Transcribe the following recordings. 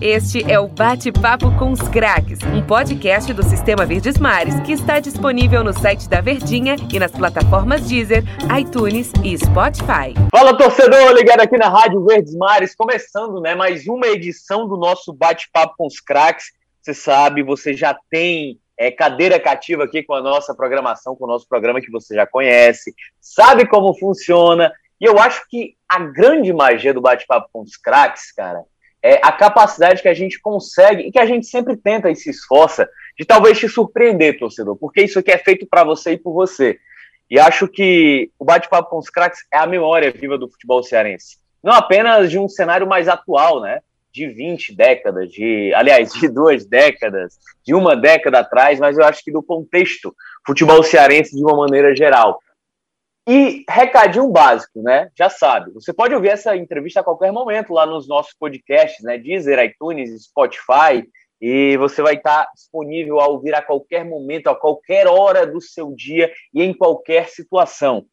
Este é o Bate-Papo com os Craques, um podcast do Sistema Verdes Mares que está disponível no site da Verdinha e nas plataformas Deezer, iTunes e Spotify. Fala torcedor, ligado aqui na Rádio Verdes Mares, começando né, mais uma edição do nosso Bate-Papo com os Craques. Você sabe, você já tem é, cadeira cativa aqui com a nossa programação, com o nosso programa que você já conhece, sabe como funciona. E eu acho que a grande magia do bate-papo com os craques, cara, é a capacidade que a gente consegue e que a gente sempre tenta e se esforça de talvez te surpreender, torcedor, porque isso aqui é feito para você e por você. E acho que o bate-papo com os craques é a memória viva do futebol cearense. Não apenas de um cenário mais atual, né? De 20 décadas, de, aliás, de duas décadas, de uma década atrás, mas eu acho que do contexto futebol cearense de uma maneira geral. E recadinho básico, né? Já sabe, você pode ouvir essa entrevista a qualquer momento lá nos nossos podcasts, né? Deezer, iTunes, Spotify, e você vai estar disponível a ouvir a qualquer momento, a qualquer hora do seu dia e em qualquer situação.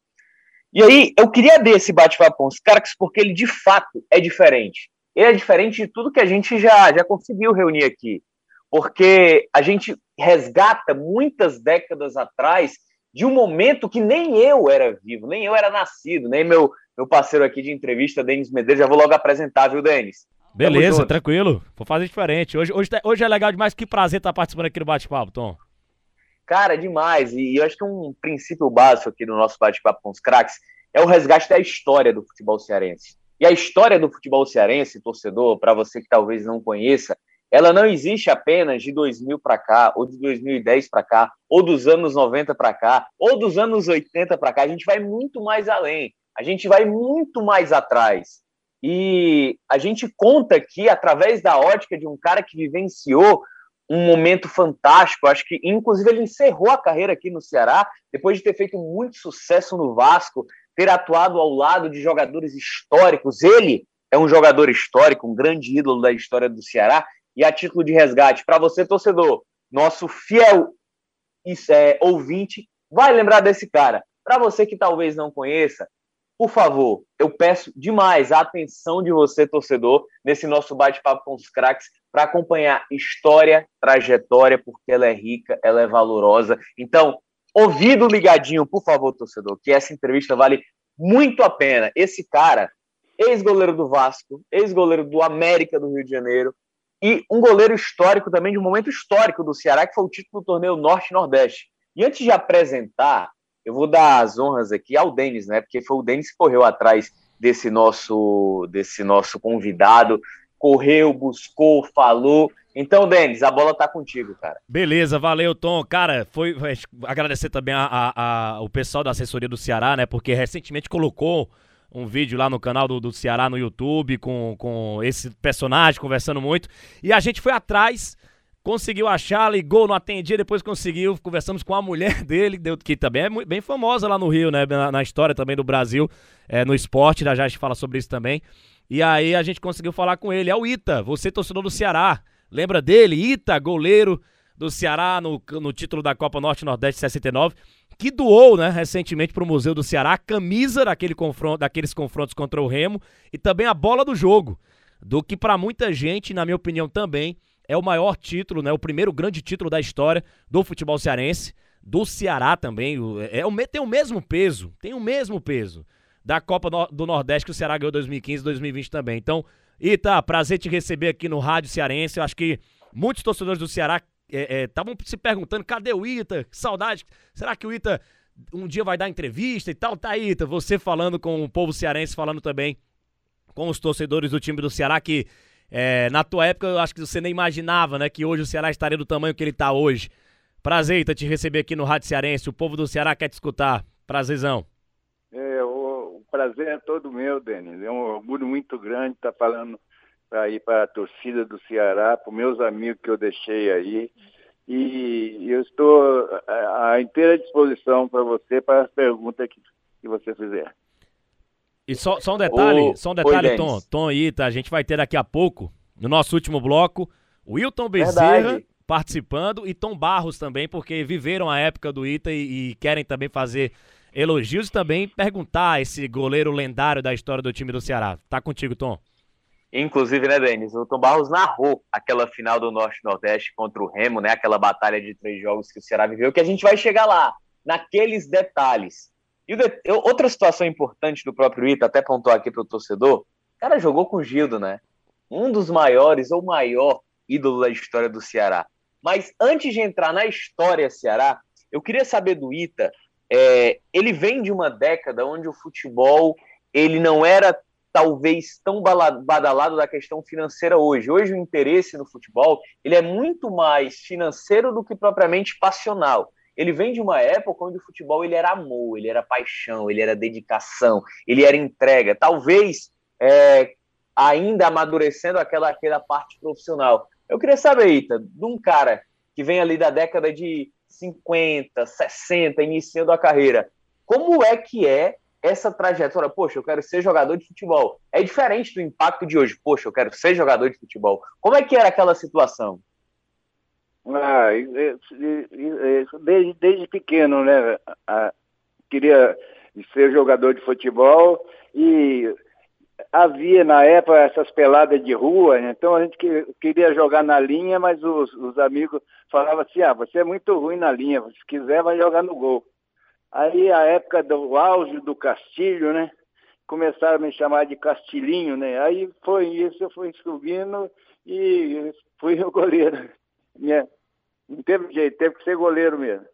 E aí, eu queria dar esse bate-papo com os caras porque ele de fato é diferente. Ele é diferente de tudo que a gente já, já conseguiu reunir aqui. Porque a gente resgata muitas décadas atrás de um momento que nem eu era vivo, nem eu era nascido, nem meu, meu parceiro aqui de entrevista, Denis Medeiros. Já vou logo apresentar, viu, Denis? Beleza, tranquilo. Vou fazer diferente. Hoje, hoje, tá, hoje é legal demais. Que prazer estar participando aqui do bate-papo, Tom. Cara, demais. E eu acho que um princípio básico aqui do nosso bate-papo com os craques é o resgate da história do futebol cearense. E a história do futebol cearense, torcedor, para você que talvez não conheça, ela não existe apenas de 2000 para cá, ou de 2010 para cá, ou dos anos 90 para cá, ou dos anos 80 para cá. A gente vai muito mais além, a gente vai muito mais atrás. E a gente conta aqui, através da ótica de um cara que vivenciou um momento fantástico. Acho que, inclusive, ele encerrou a carreira aqui no Ceará, depois de ter feito muito sucesso no Vasco, ter atuado ao lado de jogadores históricos. Ele é um jogador histórico, um grande ídolo da história do Ceará, e a título de resgate, para você, torcedor, nosso fiel é, ouvinte, vai lembrar desse cara. Para você que talvez não conheça, por favor, eu peço demais a atenção de você, torcedor, nesse nosso bate-papo com os craques, para acompanhar história, trajetória, porque ela é rica, ela é valorosa. Então, ouvido ligadinho, por favor, torcedor, que essa entrevista vale muito a pena. Esse cara, ex-goleiro do Vasco, ex-goleiro do América do Rio de Janeiro, e um goleiro histórico também, de um momento histórico do Ceará, que foi o título do torneio Norte-Nordeste. E antes de apresentar, eu vou dar as honras aqui ao Denis, né? Porque foi o Denis que correu atrás desse nosso, desse nosso convidado, correu, buscou, falou. Então, Denis, a bola tá contigo, cara. Beleza, valeu, Tom. Cara, foi, foi agradecer também a, a, a, o pessoal da assessoria do Ceará, né? Porque recentemente colocou um vídeo lá no canal do, do Ceará no YouTube com, com esse personagem conversando muito. E a gente foi atrás, conseguiu achar, ligou, não atendia, depois conseguiu. Conversamos com a mulher dele, que também é bem famosa lá no Rio, né? Na, na história também do Brasil, é, no esporte, já, já a gente fala sobre isso também. E aí a gente conseguiu falar com ele. É o Ita, você torcedor do Ceará. Lembra dele? Ita, goleiro do Ceará no, no título da Copa Norte Nordeste 69 que doou, né, recentemente para o Museu do Ceará a camisa daquele confronto, daqueles confrontos contra o Remo e também a bola do jogo, do que para muita gente, na minha opinião também, é o maior título, né, o primeiro grande título da história do futebol cearense, do Ceará também, é, é tem o mesmo peso, tem o mesmo peso da Copa do Nordeste que o Ceará ganhou 2015 e 2020 também. Então, Ita, prazer te receber aqui no Rádio Cearense. Eu acho que muitos torcedores do Ceará estavam é, é, se perguntando, cadê o Ita? Que saudade. Será que o Ita um dia vai dar entrevista e tal? Tá, Ita, você falando com o povo cearense, falando também com os torcedores do time do Ceará, que é, na tua época eu acho que você nem imaginava, né, que hoje o Ceará estaria do tamanho que ele tá hoje. Prazer, Ita, te receber aqui no Rádio Cearense. O povo do Ceará quer te escutar. Prazerzão. É, o, o prazer é todo meu, Denis. É um orgulho muito grande estar falando para ir para a torcida do Ceará, para os meus amigos que eu deixei aí. E eu estou à inteira disposição para você para as perguntas que, que você fizer. E só, só um detalhe, o... só um detalhe, Oi, Tom, Tom e Ita, a gente vai ter daqui a pouco, no nosso último bloco, Wilton Bezerra Verdade. participando e Tom Barros também, porque viveram a época do Ita e, e querem também fazer elogios e também perguntar esse goleiro lendário da história do time do Ceará. Tá contigo, Tom. Inclusive, né, Denis? O Tom Barros narrou aquela final do Norte-Nordeste contra o Remo, né? Aquela batalha de três jogos que o Ceará viveu, que a gente vai chegar lá, naqueles detalhes. E de... outra situação importante do próprio Ita, até pontuar aqui para o torcedor, o cara jogou com o Gildo, né? Um dos maiores ou maior ídolo da história do Ceará. Mas antes de entrar na história Ceará, eu queria saber do Ita, é, ele vem de uma década onde o futebol ele não era talvez tão badalado da questão financeira hoje. Hoje o interesse no futebol ele é muito mais financeiro do que propriamente passional. Ele vem de uma época onde o futebol ele era amor, ele era paixão, ele era dedicação, ele era entrega. Talvez é, ainda amadurecendo aquela, aquela parte profissional. Eu queria saber, Ita, de um cara que vem ali da década de 50, 60, iniciando a carreira, como é que é essa trajetória, poxa, eu quero ser jogador de futebol. É diferente do impacto de hoje, poxa, eu quero ser jogador de futebol. Como é que era aquela situação? Ah, desde, desde pequeno, né? Queria ser jogador de futebol e havia na época essas peladas de rua, né? então a gente queria jogar na linha, mas os, os amigos falavam assim, ah, você é muito ruim na linha, se quiser vai jogar no gol. Aí a época do auge do Castilho, né? Começaram a me chamar de Castilhinho, né? Aí foi isso, eu fui subindo e fui o goleiro. Não teve jeito, teve que ser goleiro mesmo.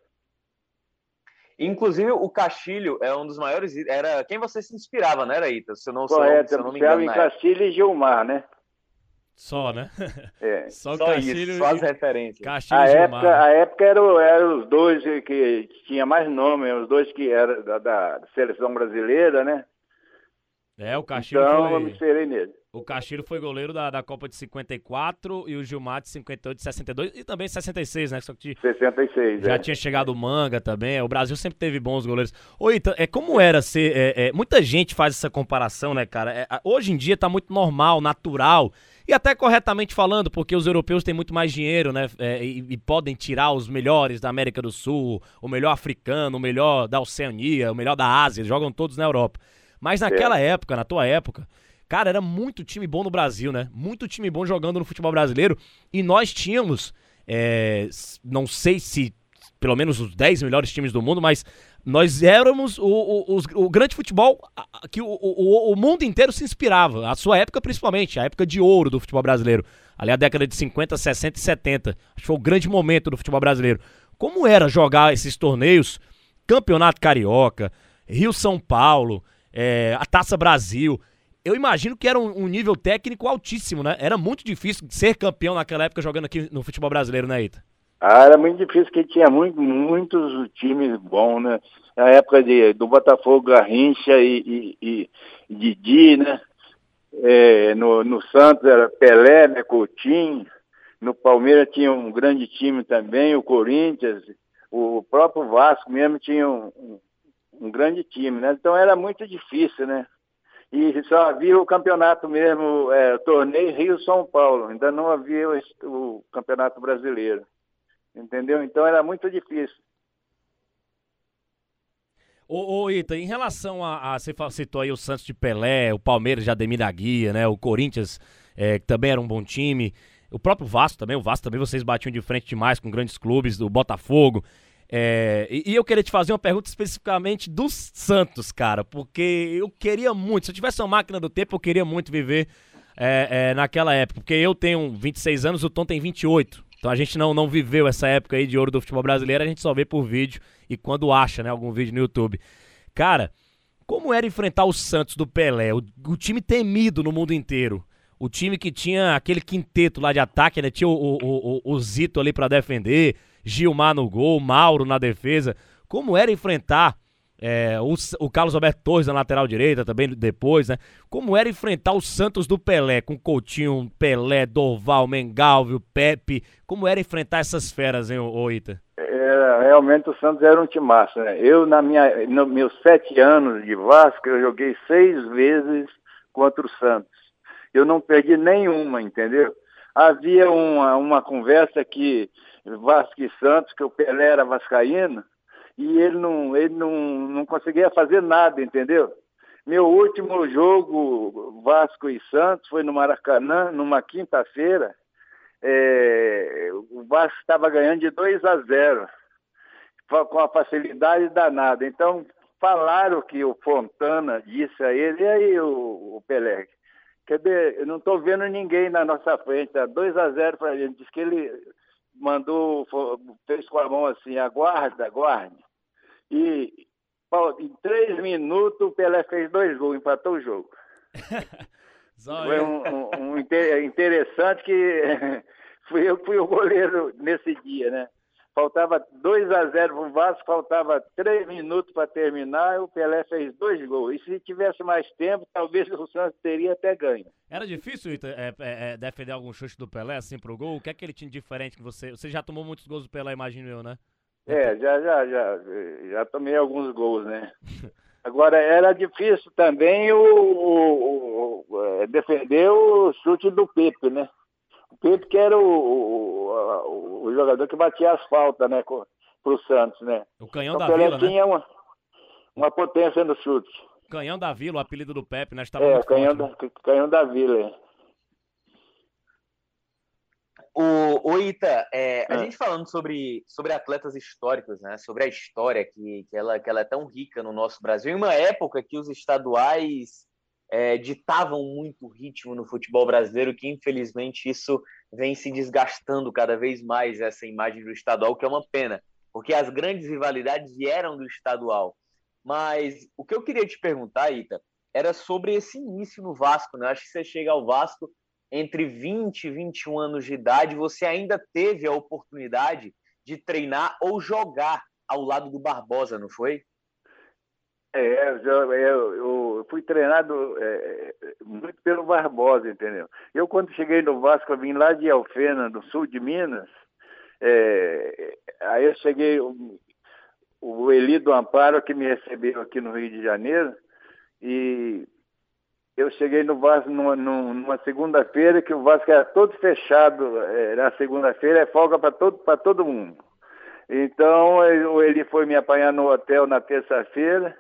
Inclusive, o Castilho é um dos maiores. Era quem você se inspirava, né, Ita? Se eu não, Correto, se eu não, se eu não me engano. em Castilho e Gilmar, né? Só, né? É. Só, só Castilho isso, só as referências. Castilho a época, a época eram era os dois que tinha mais nome, os dois que eram da, da, seleção brasileira, né? É, o Castilho então, foi... eu me esperei nele. O Castilho foi goleiro da, da Copa de 54 e o Gilmar de 58, de 62 e também 66, né? Só que 66, já é. tinha chegado o Manga também. O Brasil sempre teve bons goleiros. Oi, então, é como era ser. É, é, muita gente faz essa comparação, né, cara? É, hoje em dia tá muito normal, natural e até corretamente falando, porque os europeus têm muito mais dinheiro, né? É, e, e, podem tirar os melhores da América do Sul, o melhor africano, o melhor da Oceania, o melhor da Ásia, jogam todos na Europa. Mas naquela é. época, na tua época, cara, era muito time bom no Brasil, né? Muito time bom jogando no futebol brasileiro. E nós tínhamos, é, não sei se pelo menos os 10 melhores times do mundo, mas nós éramos o, o, o, o grande futebol que o, mundo inteiro se inspirava. A sua época, principalmente, a época de ouro do futebol brasileiro. Ali a década de 50, 60 e 70. Acho que foi o grande momento do futebol brasileiro. Como era jogar esses torneios? Campeonato Carioca, Rio São Paulo, é, a Taça Brasil. Eu imagino que era um, um, nível técnico altíssimo, né? Era muito difícil ser campeão naquela época jogando aqui no futebol brasileiro, né, Ita? Ah, era muito difícil, porque tinha muito, muitos times bons, né? Na época de, do Botafogo, Garrincha e, e, e Didi, né? É, no, no Santos era Pelé, né? Coutinho. No Palmeiras tinha um grande time também, o Corinthians. O próprio Vasco mesmo tinha um, um, um grande time, né? Então era muito difícil, né? E só havia o campeonato mesmo, é, torneio Rio-São Paulo. Ainda não havia o, o campeonato brasileiro entendeu? Então era muito difícil. Ô, ô Ita, em relação a, a, Você citou aí o Santos de Pelé, o Palmeiras de Ademir da Guia, né? O Corinthians, é, que também era um bom time. O próprio Vasco também, o Vasco também vocês batiam de frente demais com grandes clubes, do Botafogo. É, e, eu queria te fazer uma pergunta especificamente do Santos, cara, porque eu queria muito, se eu tivesse uma máquina do tempo, eu queria muito viver é, é, naquela época, porque eu tenho 26 anos, o Tom tem 28. Então a gente não, não viveu essa época aí de ouro do futebol brasileiro, a gente só vê por vídeo e quando acha, né, algum vídeo no YouTube. Cara, como era enfrentar o Santos do Pelé, o, o time temido no mundo inteiro? O time que tinha aquele quinteto lá de ataque, né? Tinha o, o, o, o Zito ali para defender, Gilmar no gol, Mauro na defesa. Como era enfrentar é, o, o, Carlos Alberto Torres na lateral direita também depois, né? Como era enfrentar o Santos do Pelé, com Coutinho, Pelé, Doval, Mengalvio, Pepe. Como era enfrentar essas feras, hein, ô, Ita? Realmente o Santos era um timaço, né? Eu, na minha, nos meus sete anos de Vasco, eu joguei seis vezes contra o Santos. Eu não perdi nenhuma, entendeu? Havia uma, uma conversa que Vasco e Santos, que o Pelé era vascaíno, e ele não, ele não, não conseguia fazer nada, entendeu? Meu último jogo, Vasco e Santos, foi no Maracanã, numa quinta-feira. É, o Vasco estava ganhando de 2 a 0, com a facilidade danada. Então, falaram que o Fontana disse a ele, e aí o, o Pelé? Quer dizer, eu não estou vendo ninguém na nossa frente, tá 2 a 0 para a gente. Diz que ele mandou, fez com a mão assim, aguarda, aguarde. E em três minutos o Pelé fez dois gols, empatou o jogo. Foi um, um, um, interessante que fui eu fui o goleiro nesse dia, né? Faltava 2 a 0 para o Vasco, faltava três minutos para terminar, o Pelé fez dois gols. E se tivesse mais tempo, talvez o Santos teria até ganho. Era difícil é, é, é, defender algum chute do Pelé assim pro gol? O que é que ele tinha de diferente que você. Você já tomou muitos gols do Pelé, imagino eu, né? É, já, já, já, já tomei alguns gols, né? Agora, era difícil também o, o, o é, defender o chute do Pepe, né? Pepe que era o, o, o jogador que batia as faltas, né, pro Santos, né? O canhão então, da Vila, né? tinha uma, uma potência no chute. Canhão da Vila, o apelido do Pepe, né? Estava é, o canhão, forte, da, canhão da Vila, é. O, o Ita, é, a ah. gente falando sobre, sobre atletas históricos, né? Sobre a história que, que, ela, que ela é tão rica no nosso Brasil, em uma época que os estaduais é, ditavam muito o ritmo no futebol brasileiro, que infelizmente isso vem se desgastando cada vez mais essa imagem do estadual, que é uma pena, porque as grandes rivalidades vieram do estadual. Mas o que eu queria te perguntar, Ita, era sobre esse início no Vasco, né? Acho que você chega ao Vasco entre 20 e 21 anos de idade, você ainda teve a oportunidade de treinar ou jogar ao lado do Barbosa, não foi? É, eu, eu, eu fui treinado é, muito pelo Barbosa, entendeu? Eu, quando cheguei no Vasco, eu vim lá de Alfena, do sul de Minas, é, aí eu cheguei, o, o Eli do Amparo, que me recebeu aqui no Rio de Janeiro, e eu cheguei no Vasco numa, numa segunda-feira, que o Vasco era todo fechado, era segunda-feira, é folga para todo, todo mundo. Então, ele foi me apanhar no hotel na terça-feira,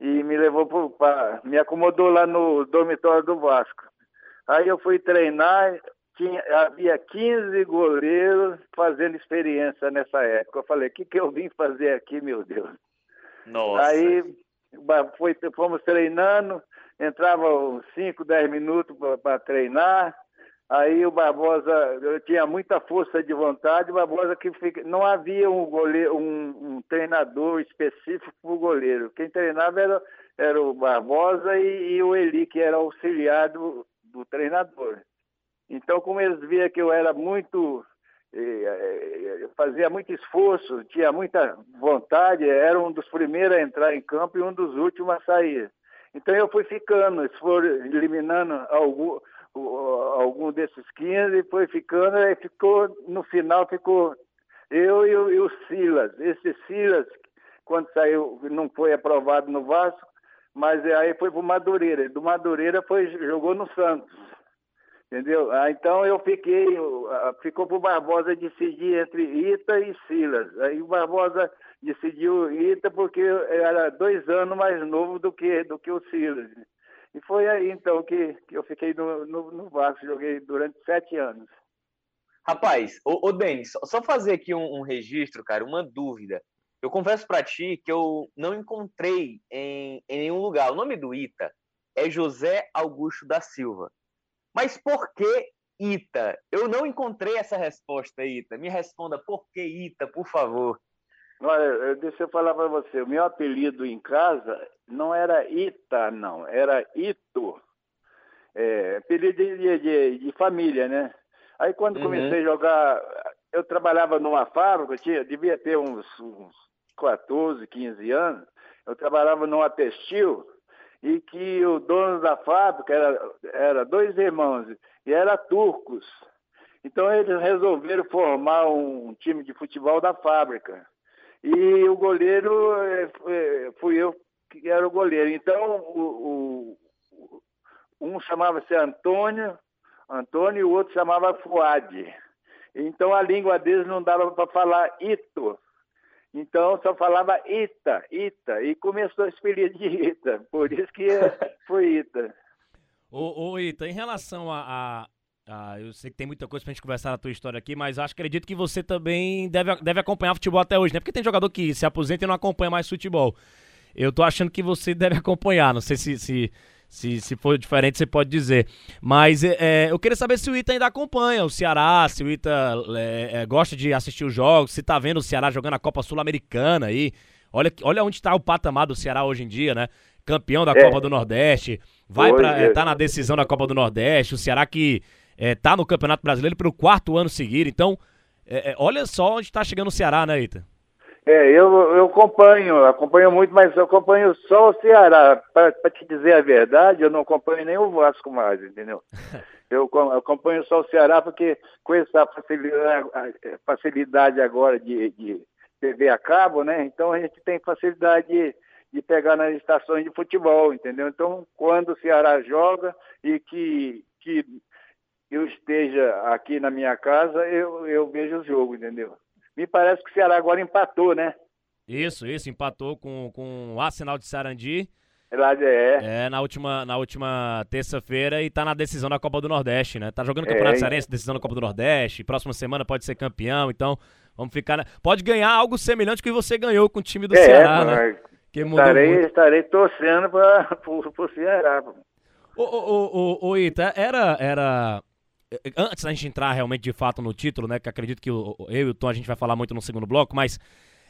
e me levou para. me acomodou lá no dormitório do Vasco. Aí eu fui treinar, tinha, havia 15 goleiros fazendo experiência nessa época. Eu falei, o que, que eu vim fazer aqui, meu Deus? Nossa. Aí foi, fomos treinando, entrava 5, 10 minutos para treinar, Aí o Barbosa, eu tinha muita força de vontade, o Barbosa que fica, não havia um, goleiro, um, um treinador específico para o goleiro. Quem treinava era, era o Barbosa e, e, o Eli, que era auxiliar do, do treinador. Então, como eles viam que eu era muito, eh, eh, fazia muito esforço, tinha muita vontade, era um dos primeiros a entrar em campo e um dos últimos a sair. Então eu fui ficando, eles foram eliminando algum, algum desses 15 foi ficando, e ficou, no final ficou eu e o, e o Silas. Esse Silas, quando saiu, não foi aprovado no Vasco, mas aí foi para o Madureira. Do Madureira foi, jogou no Santos. Entendeu? Ah, então eu fiquei, ficou para o Barbosa decidir entre Ita e Silas. Aí o Barbosa decidiu Ita porque era dois anos mais novo do que, do que o Silas. E foi aí, então, que, que eu fiquei no, no, no Vasco, joguei durante sete anos. Rapaz, ô, ô Denis, só fazer aqui um, um, registro, cara, uma dúvida. Eu confesso para ti que eu não encontrei em, em nenhum lugar. O nome do Ita é José Augusto da Silva. Mas por que Ita? Eu não encontrei essa resposta, Ita. Me responda por que Ita, por favor. Olha, deixa eu falar para você. O meu apelido em casa não era Ita, não. Era Ito. É, apelido de, de, de, família, né? Aí quando uhum. comecei a jogar, eu trabalhava numa fábrica, tinha, devia ter uns, uns 14, 15 anos. Eu trabalhava numa textil e que o dono da fábrica era, era dois irmãos e era turcos. Então eles resolveram formar um time de futebol da fábrica. E o goleiro é, fui eu que era o goleiro. Então, o, o um chamava-se Antônio, Antônio, e o outro chamava Fuad. Então, a língua deles não dava para falar Ito. Então só falava Ita, Ita, e começou a expelir de Ita, por isso que foi Ita. Ô, ô Ita, em relação a, a, a, Eu sei que tem muita coisa pra gente conversar na tua história aqui, mas acho acredito que você também deve, deve acompanhar futebol até hoje, né? Porque tem jogador que se aposenta e não acompanha mais futebol. Eu tô achando que você deve acompanhar, não sei se, se se, se for diferente, você pode dizer. Mas é, é, eu queria saber se o Ita ainda acompanha o Ceará, se o Ita é, é, gosta de assistir os jogos, se tá vendo o Ceará jogando a Copa Sul-Americana aí. Olha, olha onde está o patamar do Ceará hoje em dia, né? Campeão da é. Copa do Nordeste, vai para é, tá na decisão da Copa do Nordeste. O Ceará que é, tá no Campeonato Brasileiro pelo quarto ano seguido. Então, olha só onde está chegando o Ceará, né, Ita? É, eu, eu acompanho, acompanho muito, mas eu acompanho só o Ceará. Para te dizer a verdade, eu não acompanho nem o Vasco mais, entendeu? Eu acompanho só o Ceará porque com essa facilidade, facilidade agora de, de TV a cabo, né? Então a gente tem facilidade de, de pegar nas estações de futebol, entendeu? Então, quando o Ceará joga e que, que eu esteja aqui na minha casa, eu, eu vejo o jogo, entendeu? Me parece que o Ceará agora empatou, né? Isso, isso, empatou com, com o Arsenal de Sarandi. É, é na última, na última terça-feira e tá na decisão da Copa do Nordeste, né? Tá jogando Campeonato é, Cearense, decisão da Copa do Nordeste. Próxima semana pode ser campeão, então vamos ficar. Na... Pode ganhar algo semelhante que você ganhou com o time do é, Ceará, né? Que estarei, muito. estarei torcendo para o Ceará. Ô, ô, ô, ô, Ita, era, era antes da gente entrar realmente de fato no título, né? Que acredito que eu, eu e o Tom a gente vai falar muito no segundo bloco, mas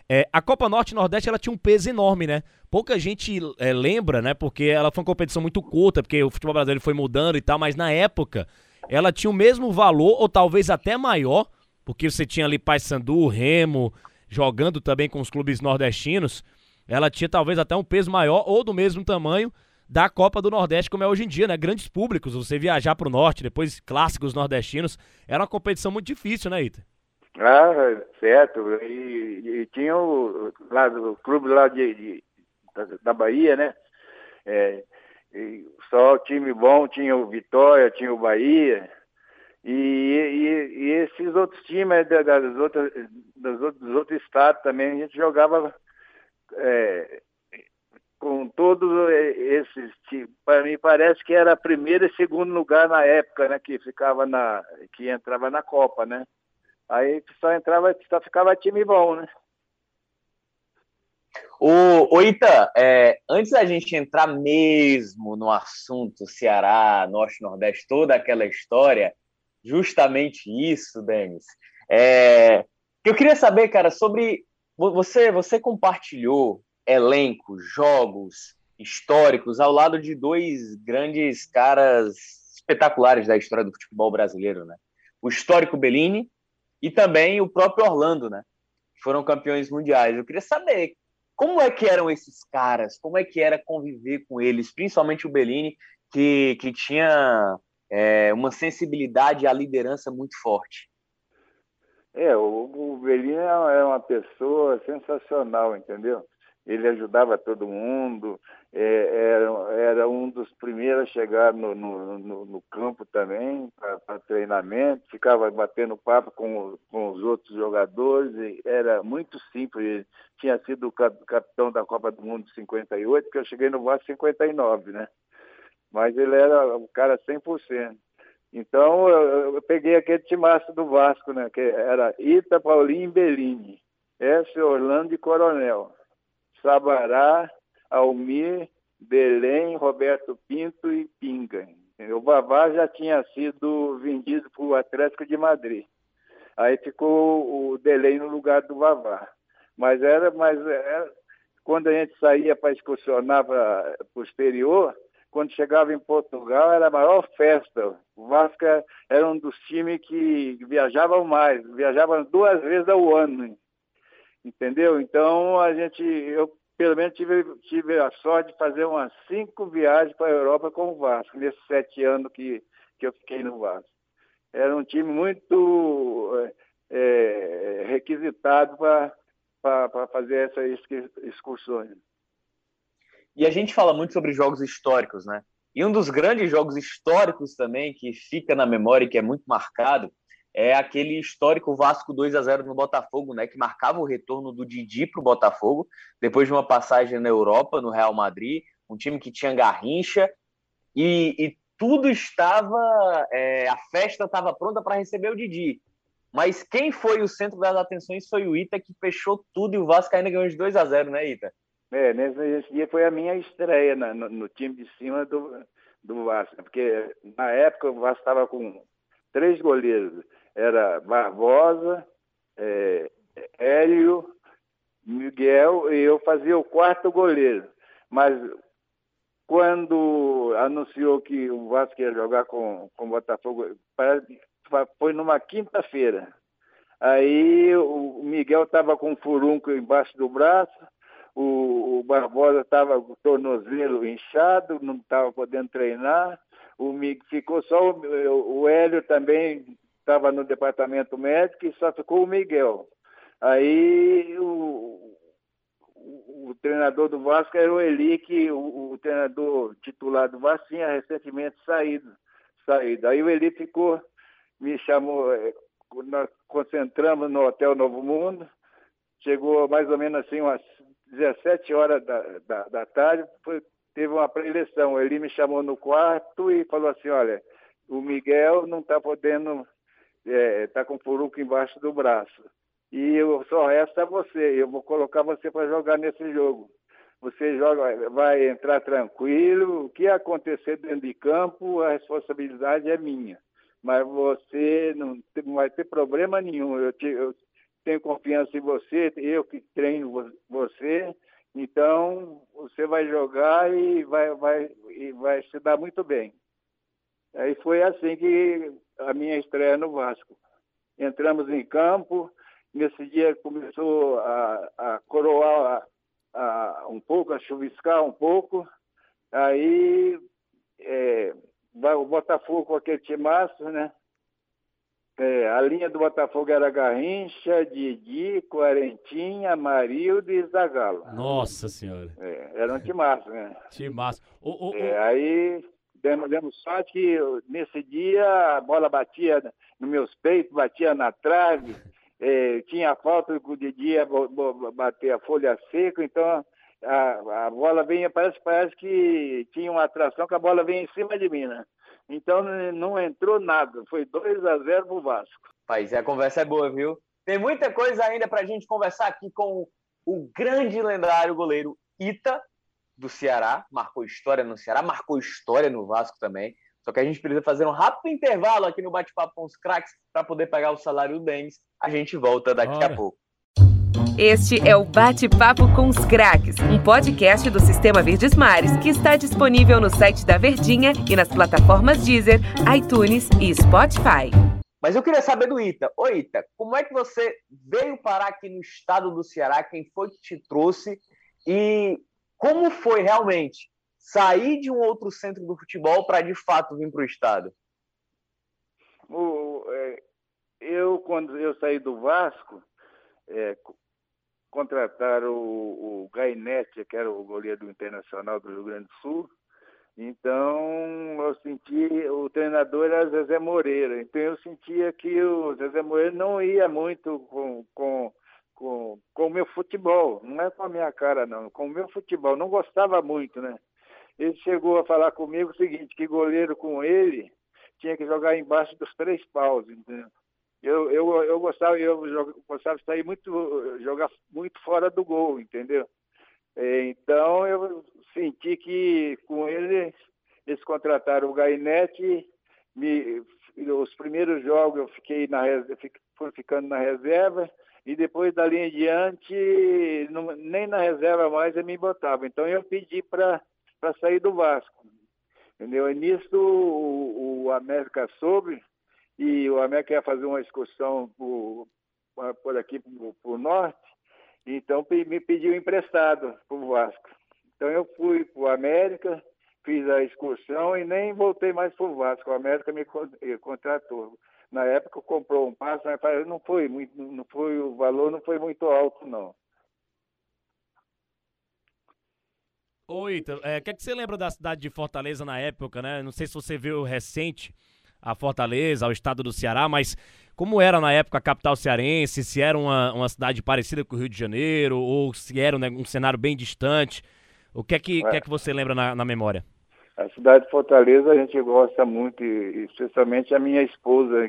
é, a Copa Norte e Nordeste ela tinha um peso enorme, né? Pouca gente é, lembra, né? Porque ela foi uma competição muito curta, porque o futebol brasileiro foi mudando e tal, mas na época ela tinha o mesmo valor, ou talvez até maior, porque você tinha ali Paysandu, Remo, jogando também com os clubes nordestinos. Ela tinha talvez até um peso maior ou do mesmo tamanho da Copa do Nordeste, como é hoje em dia, né? Grandes públicos, você viajar para o norte, depois clássicos nordestinos. Era uma competição muito difícil, né, Ita? Ah, certo. E, e tinha o, lá, o clube lá de, de da, da, Bahia, né? É, só time bom tinha o Vitória, tinha o Bahia. E, e, e esses outros times das outras, outros, dos outros estados também, a gente jogava é, com todos esses para mim parece que era primeiro e segundo lugar na época, né, que ficava na que entrava na Copa, né? Aí só entrava, só ficava time bom, né? O, o Ita, é, antes da gente entrar mesmo no assunto Ceará, Norte, Nordeste, toda aquela história, justamente isso, Denis, é, eu queria saber, cara, sobre você, você compartilhou elencos, jogos históricos ao lado de dois grandes caras espetaculares da história do futebol brasileiro, né? O histórico Bellini e também o próprio Orlando, né? Foram campeões mundiais. Eu queria saber como é que eram esses caras, como é que era conviver com eles, principalmente o Bellini, que, que tinha é, uma sensibilidade à liderança muito forte. É, o, o Bellini é uma pessoa sensacional, entendeu? Ele ajudava todo mundo, é, era, era, um dos primeiros a chegar no, no, no, no campo também, para treinamento, ficava batendo papo com, com os outros jogadores, era muito simples. Ele tinha sido capitão da Copa do Mundo de 58, que eu cheguei no Vasco em 59, né? Mas ele era um cara 100%. Então, eu, eu peguei aquele timaço do Vasco, né? Que era Ita, Paulinho e Bellini. S. Orlando e Coronel. Sabará, Almir, Belém, Roberto Pinto e Pinga. O Vavá já tinha sido vendido para o Atlético de Madrid. Aí ficou o Delay no lugar do Vavá. Mas era, mas era, quando a gente saía para excursionar para o exterior, quando chegava em Portugal era a maior festa. O Vasco era um dos times que viajavam mais, viajavam duas vezes ao ano entendeu? Então a gente, eu pelo menos tive, tive a sorte de fazer umas cinco viagens para a Europa com o Vasco, nesses sete anos que, que eu fiquei no Vasco. Era um time muito é, requisitado para fazer essas excursões. E a gente fala muito sobre jogos históricos, né? E um dos grandes jogos históricos também que fica na memória e que é muito marcado é aquele histórico Vasco 2 a 0 no Botafogo, né, que marcava o retorno do Didi para o Botafogo, depois de uma passagem na Europa, no Real Madrid, um time que tinha garrincha, e, e tudo estava, é, a festa estava pronta para receber o Didi. Mas quem foi o centro das atenções foi o Ita, que fechou tudo e o Vasco ainda ganhou de 2 a 0 né, Ita? É, nesse dia foi a minha estreia no, no, time de cima do, do Vasco, porque na época o Vasco estava com três goleiros era Barbosa, é, Hélio, Miguel e eu fazia o quarto goleiro. Mas quando anunciou que o Vasco ia jogar com, o Botafogo, foi numa quinta-feira. Aí o Miguel estava com um furunco embaixo do braço, o, o Barbosa estava com o tornozelo inchado, não estava podendo treinar, o, ficou só o, o Hélio também estava no departamento médico e só ficou o Miguel. Aí o, o, o treinador do Vasco era o Eli, que o, o, treinador titular do Vasco tinha recentemente saído. saído. Aí o Eli ficou, me chamou, eh, nós concentramos no Hotel Novo Mundo, chegou mais ou menos assim umas 17 horas da, da, da tarde, foi, teve uma preleção. Ele me chamou no quarto e falou assim, olha, o Miguel não está podendo está é, tá com furuco embaixo do braço. E eu, só resta você. Eu vou colocar você para jogar nesse jogo. Você joga, vai entrar tranquilo. O que acontecer dentro de campo, a responsabilidade é minha. Mas você não, não vai ter problema nenhum. Eu, te, eu tenho confiança em você, eu que treino você. Então, você vai jogar e vai, vai, e vai se dar muito bem. Aí foi assim que a minha estreia no Vasco. Entramos em campo, nesse dia começou a, a coroar a, a, um pouco, a chuviscar um pouco. Aí é, o Botafogo com aquele timaço, né? É, a linha do Botafogo era Garrincha, Didi, Quarentinha, Marildo e Zagalo. Nossa Senhora. É, era um timaço, né? Timaço. O, o, é, aí demos, sorte que nesse dia a bola batia nos meus peitos, batia na trave, eh, tinha falta que o Didi ia bater a folha seca, então a, a bola vinha, parece, parece que tinha uma atração que a bola vinha em cima de mim, né? Então não entrou nada, foi 2 a 0 pro Vasco. Pois é, a conversa é boa, viu? Tem muita coisa ainda pra gente conversar aqui com o grande lendário goleiro Ita, do Ceará, marcou história no Ceará, marcou história no Vasco também. Só que a gente precisa fazer um rápido intervalo aqui no Bate-Papo com os craques para poder pegar o salário do Denis. A gente volta daqui Bora. a pouco. Este é o Bate-Papo com os Craques, um podcast do Sistema Verdes Mares que está disponível no site da Verdinha e nas plataformas Deezer, iTunes e Spotify. Mas eu queria saber do Ita. Ô Ita, como é que você veio parar aqui no estado do Ceará? Quem foi que te trouxe? E como foi realmente sair de um outro centro do futebol para de fato vir para o estado? É, eu, quando eu saí do Vasco, é, contrataram o, o Gainete, que era o goleiro do Internacional do Rio Grande do Sul. Então, eu senti, o treinador era Zezé Moreira, então eu sentia que o Zezé Moreira não ia muito com, com com, com o meu futebol, não é com a minha cara, não, com o meu futebol. Não gostava muito, né? Ele chegou a falar comigo o seguinte, que goleiro com ele tinha que jogar embaixo dos três paus, entendeu? Eu, eu, eu gostava, eu gostava de sair muito, jogar muito fora do gol, entendeu? Então eu senti que com ele eles contrataram o Gainete, me, os primeiros jogos eu fiquei na fui ficando na reserva, e depois dali em diante, não, nem na reserva mais eu me botava. Então eu pedi para sair do Vasco. Entendeu? E nisso o, o América soube, e o América ia fazer uma excursão por, por aqui, por, por norte, então me pediu emprestado para o Vasco. Então eu fui para o América, fiz a excursão e nem voltei mais para o Vasco. O América me contratou na época comprou um passe, mas não foi muito, não foi o valor não foi muito alto não. Oi, é, o que, é que você lembra da cidade de Fortaleza na época, né? Não sei se você viu recente a Fortaleza, o estado do Ceará, mas como era na época a capital cearense, se era uma, uma cidade parecida com o Rio de Janeiro, ou se era um, né, um cenário bem distante. O que é que, é. que, é que você lembra na, na, memória? A cidade de Fortaleza a gente gosta muito, especialmente a minha esposa,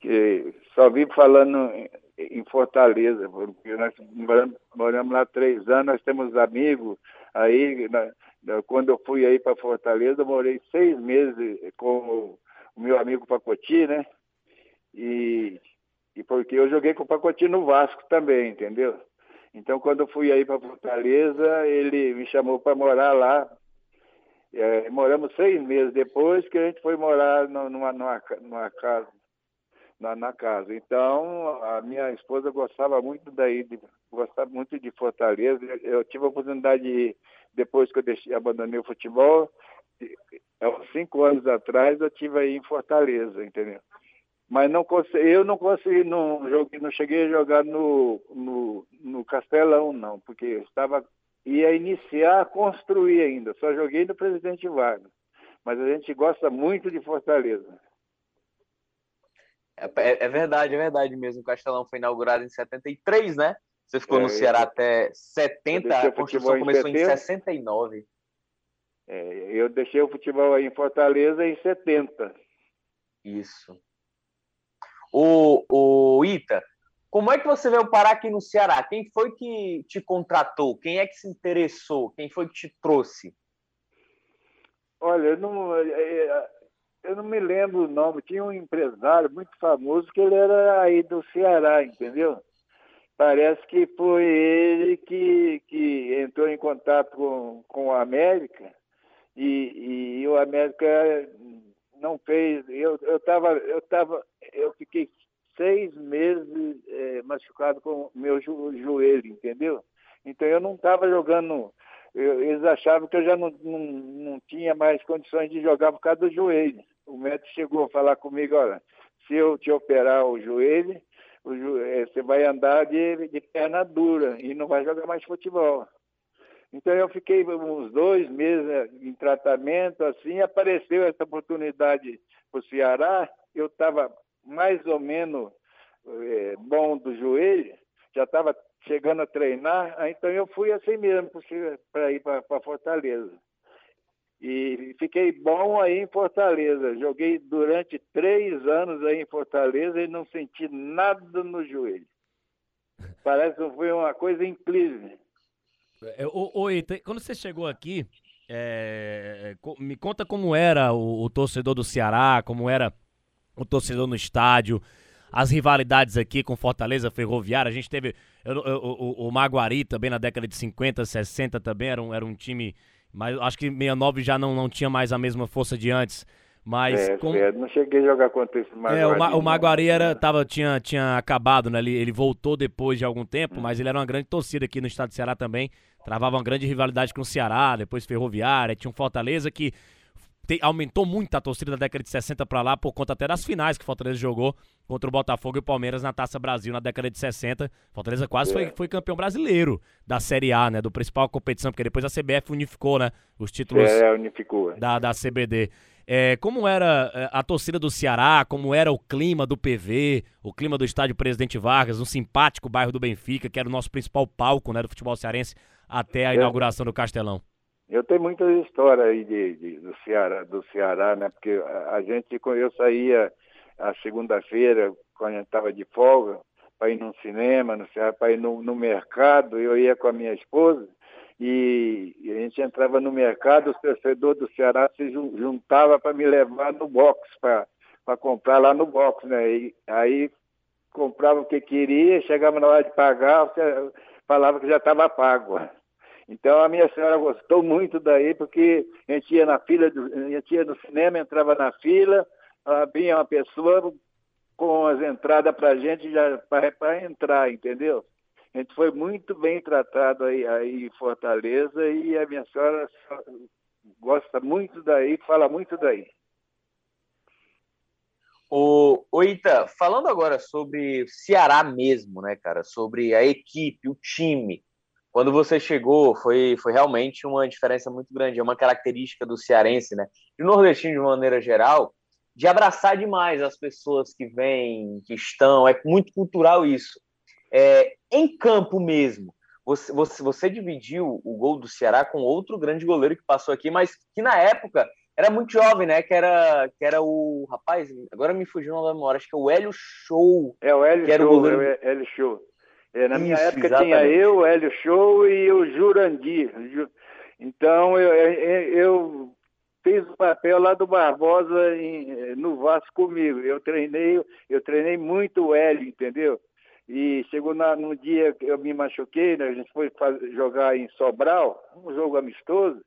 que só vive falando em Fortaleza, porque nós moramos, moramos lá três anos, nós temos amigos, aí na, quando eu fui aí para Fortaleza, eu morei seis meses com o meu amigo Pacoti, né? E, e porque eu joguei com o Pacoti no Vasco também, entendeu? Então, quando eu fui aí para Fortaleza, ele me chamou para morar lá. É, moramos seis meses depois que a gente foi morar numa, numa, numa casa. Na, na, casa. Então, a minha esposa gostava muito daí, de, gostava muito de Fortaleza. Eu tive a oportunidade de depois que eu deixei, abandonei o futebol, há cinco anos atrás, eu tive aí em Fortaleza, entendeu? mas não eu não consegui, não, não cheguei a jogar no, no, no Castelão, não, porque estava ia iniciar a construir ainda, só joguei no Presidente Vargas. Mas a gente gosta muito de Fortaleza. É, é, é verdade, é verdade mesmo. O Castelão foi inaugurado em 73, né? Você ficou é, no Ceará eu, até 70, a construção começou em, em 69. É, eu deixei o futebol aí em Fortaleza em 70. Isso. O, o Ita, como é que você veio parar aqui no Ceará? Quem foi que te contratou? Quem é que se interessou? Quem foi que te trouxe? Olha, eu não, é, é, eu não me lembro o nome. Tinha um empresário muito famoso que ele era aí do Ceará, entendeu? Parece que foi ele que, que entrou em contato com, com o América e, e o América não fez. Eu estava eu tava, eu fiquei seis meses é, machucado com meu jo joelho, entendeu? Então eu não estava jogando. Eu, eles achavam que eu já não, não, não tinha mais condições de jogar por causa do joelho. O médico chegou a falar comigo, olha, se eu te operar o joelho, o jo é, você vai andar de, de perna dura e não vai jogar mais futebol. Então eu fiquei uns dois meses né, em tratamento, assim, apareceu essa oportunidade para o Ceará, eu estava mais ou menos é, bom do joelho, já estava chegando a treinar, então eu fui assim mesmo para ir para Fortaleza. E fiquei bom aí em Fortaleza. Joguei durante três anos aí em Fortaleza e não senti nada no joelho. Parece que foi uma coisa incrível. É, oi, quando você chegou aqui, é, me conta como era o, o, torcedor do Ceará, como era o torcedor no estádio, as rivalidades aqui com Fortaleza Ferroviária. A gente teve eu, eu, o, o Maguari também na década de 50, 60 também era um, era um time, mas acho que 69 já não, não tinha mais a mesma força de antes. Mas é, com... é, não cheguei a jogar contra esse Maguari. É, o, Ma o Maguari era, tava, tinha, tinha acabado, né? Ele, ele voltou depois de algum tempo, hum. mas ele era uma grande torcida aqui no estado do Ceará também. Travava uma grande rivalidade com o Ceará, depois Ferroviária, tinha um Fortaleza que te, aumentou muito a torcida da década de 60 para lá, por conta até das finais que o Fortaleza jogou contra o Botafogo e o Palmeiras na Taça Brasil na década de 60. Fortaleza quase é. foi, foi campeão brasileiro da Série A, né? Do principal competição, porque depois a CBF unificou, né? Os títulos é, unificou. Da, da CBD. É, como era é, a torcida do Ceará, como era o clima do PV, o clima do estádio Presidente Vargas, um simpático bairro do Benfica, que era o nosso principal palco né, do futebol cearense até a é. inauguração do Castelão. Eu tenho muitas histórias aí de, de, do, Ceará, do Ceará, né? Porque a, a gente, eu saía a segunda-feira, quando a gente estava de folga, para ir no cinema, no Ceará, para ir no, no mercado, eu ia com a minha esposa, e, a gente entrava no mercado, os torcedores do Ceará se juntavam para me levar no box, para comprar lá no box, né? E, aí comprava o que queria, chegava na hora de pagar, falava que já estava pago. Então a minha senhora gostou muito daí, porque a gente ia na fila, do, a gente ia no cinema, entrava na fila, vinha uma pessoa com as entradas para a gente para entrar, entendeu? A gente foi muito bem tratado aí, aí em Fortaleza e a minha senhora gosta muito daí, fala muito daí. O, o Ita, falando agora sobre Ceará mesmo, né, cara? Sobre a equipe, o time. Quando você chegou, foi, foi realmente uma diferença muito grande. É uma característica do cearense, né? E o nordestino, de maneira geral, de abraçar demais as pessoas que vêm, que estão. É muito cultural isso. É, em campo mesmo, você, você, você dividiu o gol do Ceará com outro grande goleiro que passou aqui, mas que na época era muito jovem, né? Que era, que era o rapaz, agora me fugiu na memória, acho que é o Hélio Show. É o Hélio Show, o goleiro... é o Hélio Show. É, na Isso, minha época exatamente. tinha eu, o Hélio Show e o Jurandir. Então eu, eu fiz o papel lá do Barbosa em, no Vasco comigo. Eu treinei, eu treinei muito o Hélio, entendeu? E chegou na, no dia que eu me machuquei, né, a gente foi fazer, jogar em Sobral, um jogo amistoso,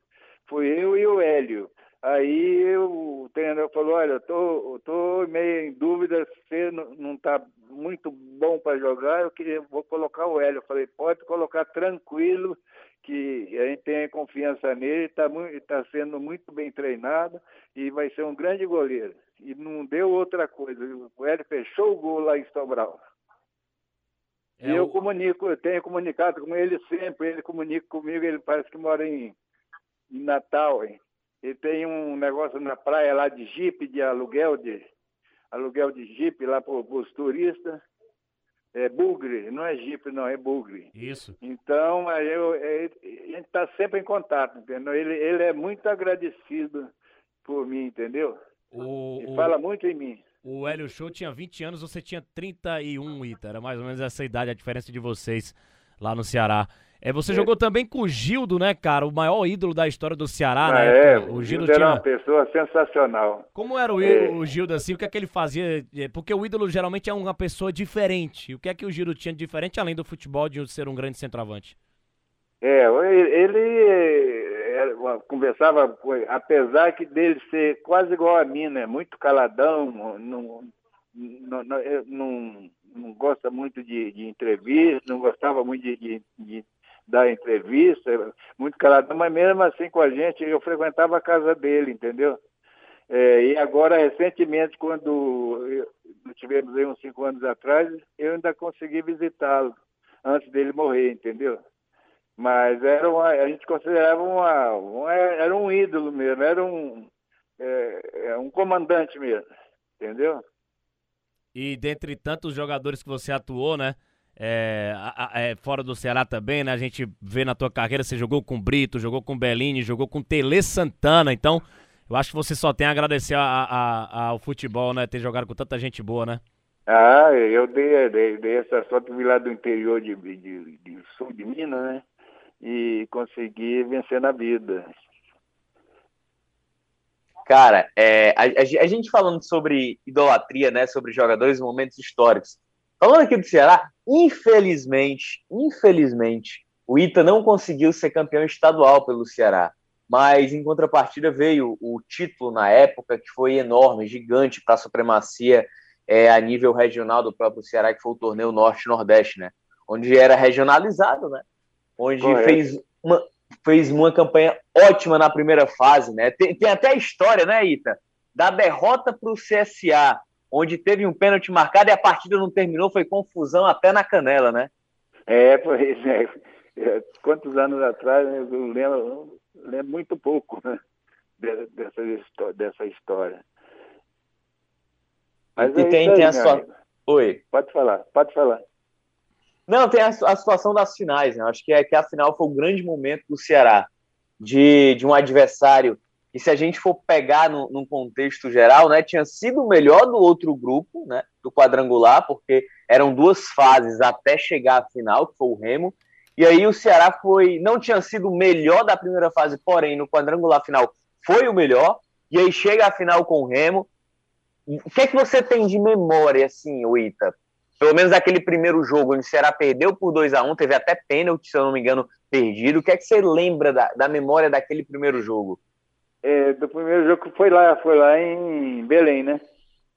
foi eu e o Hélio. Aí eu, o treinador falou, olha, eu tô, tô meio em dúvida, você não está muito bom para jogar, eu queria, vou colocar o Hélio. Eu falei, pode colocar tranquilo, que a gente tem confiança nele, está tá sendo muito bem treinado e vai ser um grande goleiro. E não deu outra coisa, o Hélio fechou o gol lá em Sobral. É e eu o... comunico, eu tenho comunicado com ele sempre, ele comunica comigo, ele parece que mora em, em Natal, hein? Ele tem um negócio na praia lá de jipe, de aluguel de aluguel de jipe lá para os turistas. É bugre, não é jipe, não, é bugre. Isso. Então, aí eu, é, a gente está sempre em contato, entendeu? Ele, ele é muito agradecido por mim, entendeu? O, e fala muito em mim. O Hélio Show tinha 20 anos, você tinha 31, Ita. Era mais ou menos essa idade, a diferença de vocês lá no Ceará. É, você é. jogou também com o Gildo, né, cara? O maior ídolo da história do Ceará, ah, né? É, o Gildo, tinha... era uma pessoa sensacional. Como era o, é. o Gildo, assim? O que é que ele fazia? É, porque o ídolo geralmente é uma pessoa diferente. O que é que o Gildo tinha de diferente, além do futebol, de ser um grande centroavante? É, ele conversava, apesar que dele ser quase igual a mim, né? Muito caladão, não, não, não, não gosta muito de, de, entrevista, não gostava muito de, de, de, dar entrevista, muito caladão, mas mesmo assim com a gente, eu frequentava a casa dele, entendeu? É, e agora, recentemente, quando tivemos aí uns cinco anos atrás, eu ainda consegui visitá-lo antes dele morrer, entendeu? Mas era uma, a gente considerava uma, uma, era um ídolo mesmo, era um, é, é, um comandante mesmo, entendeu? E dentre tantos jogadores que você atuou, né? É, é, fora do Ceará também, né? A gente vê na tua carreira, você jogou com Brito, jogou com Bellini, jogou com Tele Santana, então eu acho que você só tem a agradecer a, a, ao futebol, né? Ter jogado com tanta gente boa, né? Ah, eu dei, dei, dei essa sorte de vir lá do interior de, de, de sul de Minas, né? e conseguir vencer na vida. Cara, é, a, a, gente falando sobre idolatria, né, sobre jogadores, momentos históricos. Falando aqui do Ceará, infelizmente, infelizmente, o Ita não conseguiu ser campeão estadual pelo Ceará. Mas em contrapartida veio o título na época que foi enorme, gigante para a supremacia é, a nível regional do próprio Ceará, que foi o torneio Norte-Nordeste, né? Onde era regionalizado, né? onde fez uma, fez uma campanha ótima na primeira fase, né? Tem, tem até a história, né, Ita? Da derrota para o CSA, onde teve um pênalti marcado e a partida não terminou, foi confusão até na canela, né? É, pois é. Quantos anos atrás né, eu lembro, lembro muito pouco né, dessa, dessa história. Mas e é tem, aí, tem a sua. Oi. Pode falar, pode falar. Não, tem a, a, situação das finais, né? Acho que, é, que a final foi o grande momento do Ceará, de, de um adversário e se a gente for pegar no, num contexto geral, né, tinha sido o melhor do outro grupo, né, do quadrangular, porque eram duas fases até chegar à final, que foi o Remo, e aí o Ceará foi, não tinha sido o melhor da primeira fase, porém no quadrangular final foi o melhor, e aí chega à final com o Remo. O que é que você tem de memória, assim, Ita, pelo menos aquele primeiro jogo onde o Ceará perdeu por 2 a 1 teve até pênalti, se eu não me engano, perdido. O que é que você lembra da, da memória daquele primeiro jogo? É, do primeiro jogo que foi lá, foi lá em Belém, né?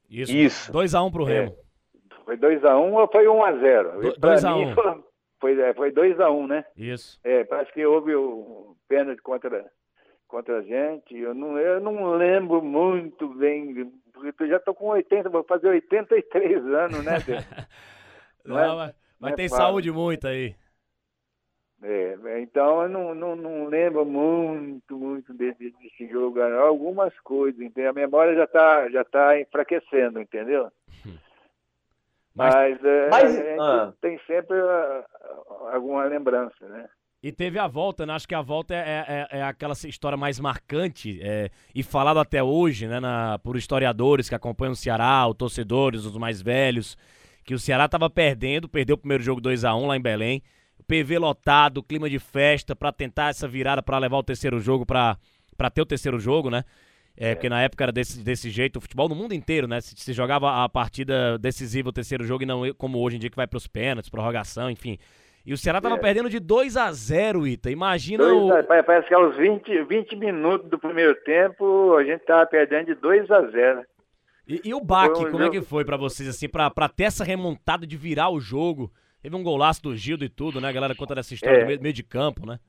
Isso. Isso. 2x1 pro Remo. É. Foi 2x1 ou foi 1x0? 2x1. Foi, é, foi 2x1, né? Isso. É, parece que houve o pênalti contra, contra a gente. Eu não, eu não lembro muito bem porque eu já tô com 80, vou fazer 83 anos, né, Não, é? mas, mas é tem saúde muito aí. É, então eu não, não, não lembro muito, muito desse, desse jogo, algumas coisas, entendeu? A memória já está já tá enfraquecendo, entendeu? Mas, mas, é, mas ah. tem sempre a, a, alguma lembrança, né? E teve a volta, né? Acho que a volta é, é, é, é aquela história mais marcante é, e falado até hoje, né? Na, por historiadores que acompanham o Ceará, os torcedores, os mais velhos, que o Ceará estava perdendo, perdeu o primeiro jogo 2 a 1 lá em Belém. PV lotado, clima de festa para tentar essa virada para levar o terceiro jogo para ter o terceiro jogo, né? É, porque na época era desse, desse jeito, o futebol no mundo inteiro, né? Se, se jogava a partida decisiva, o terceiro jogo, e não como hoje em dia que vai para os pênaltis, prorrogação, enfim. E o Ceará tava é. perdendo de 2 a 0 Ita. Imagina o. Parece que aos 20, 20 minutos do primeiro tempo, a gente tava perdendo de 2 a 0 E, e o baque, um como jogo... é que foi para vocês, assim, para ter essa remontada de virar o jogo? Teve um golaço do Gildo e tudo, né? A galera conta dessa história é. do meio, meio, de campo, né?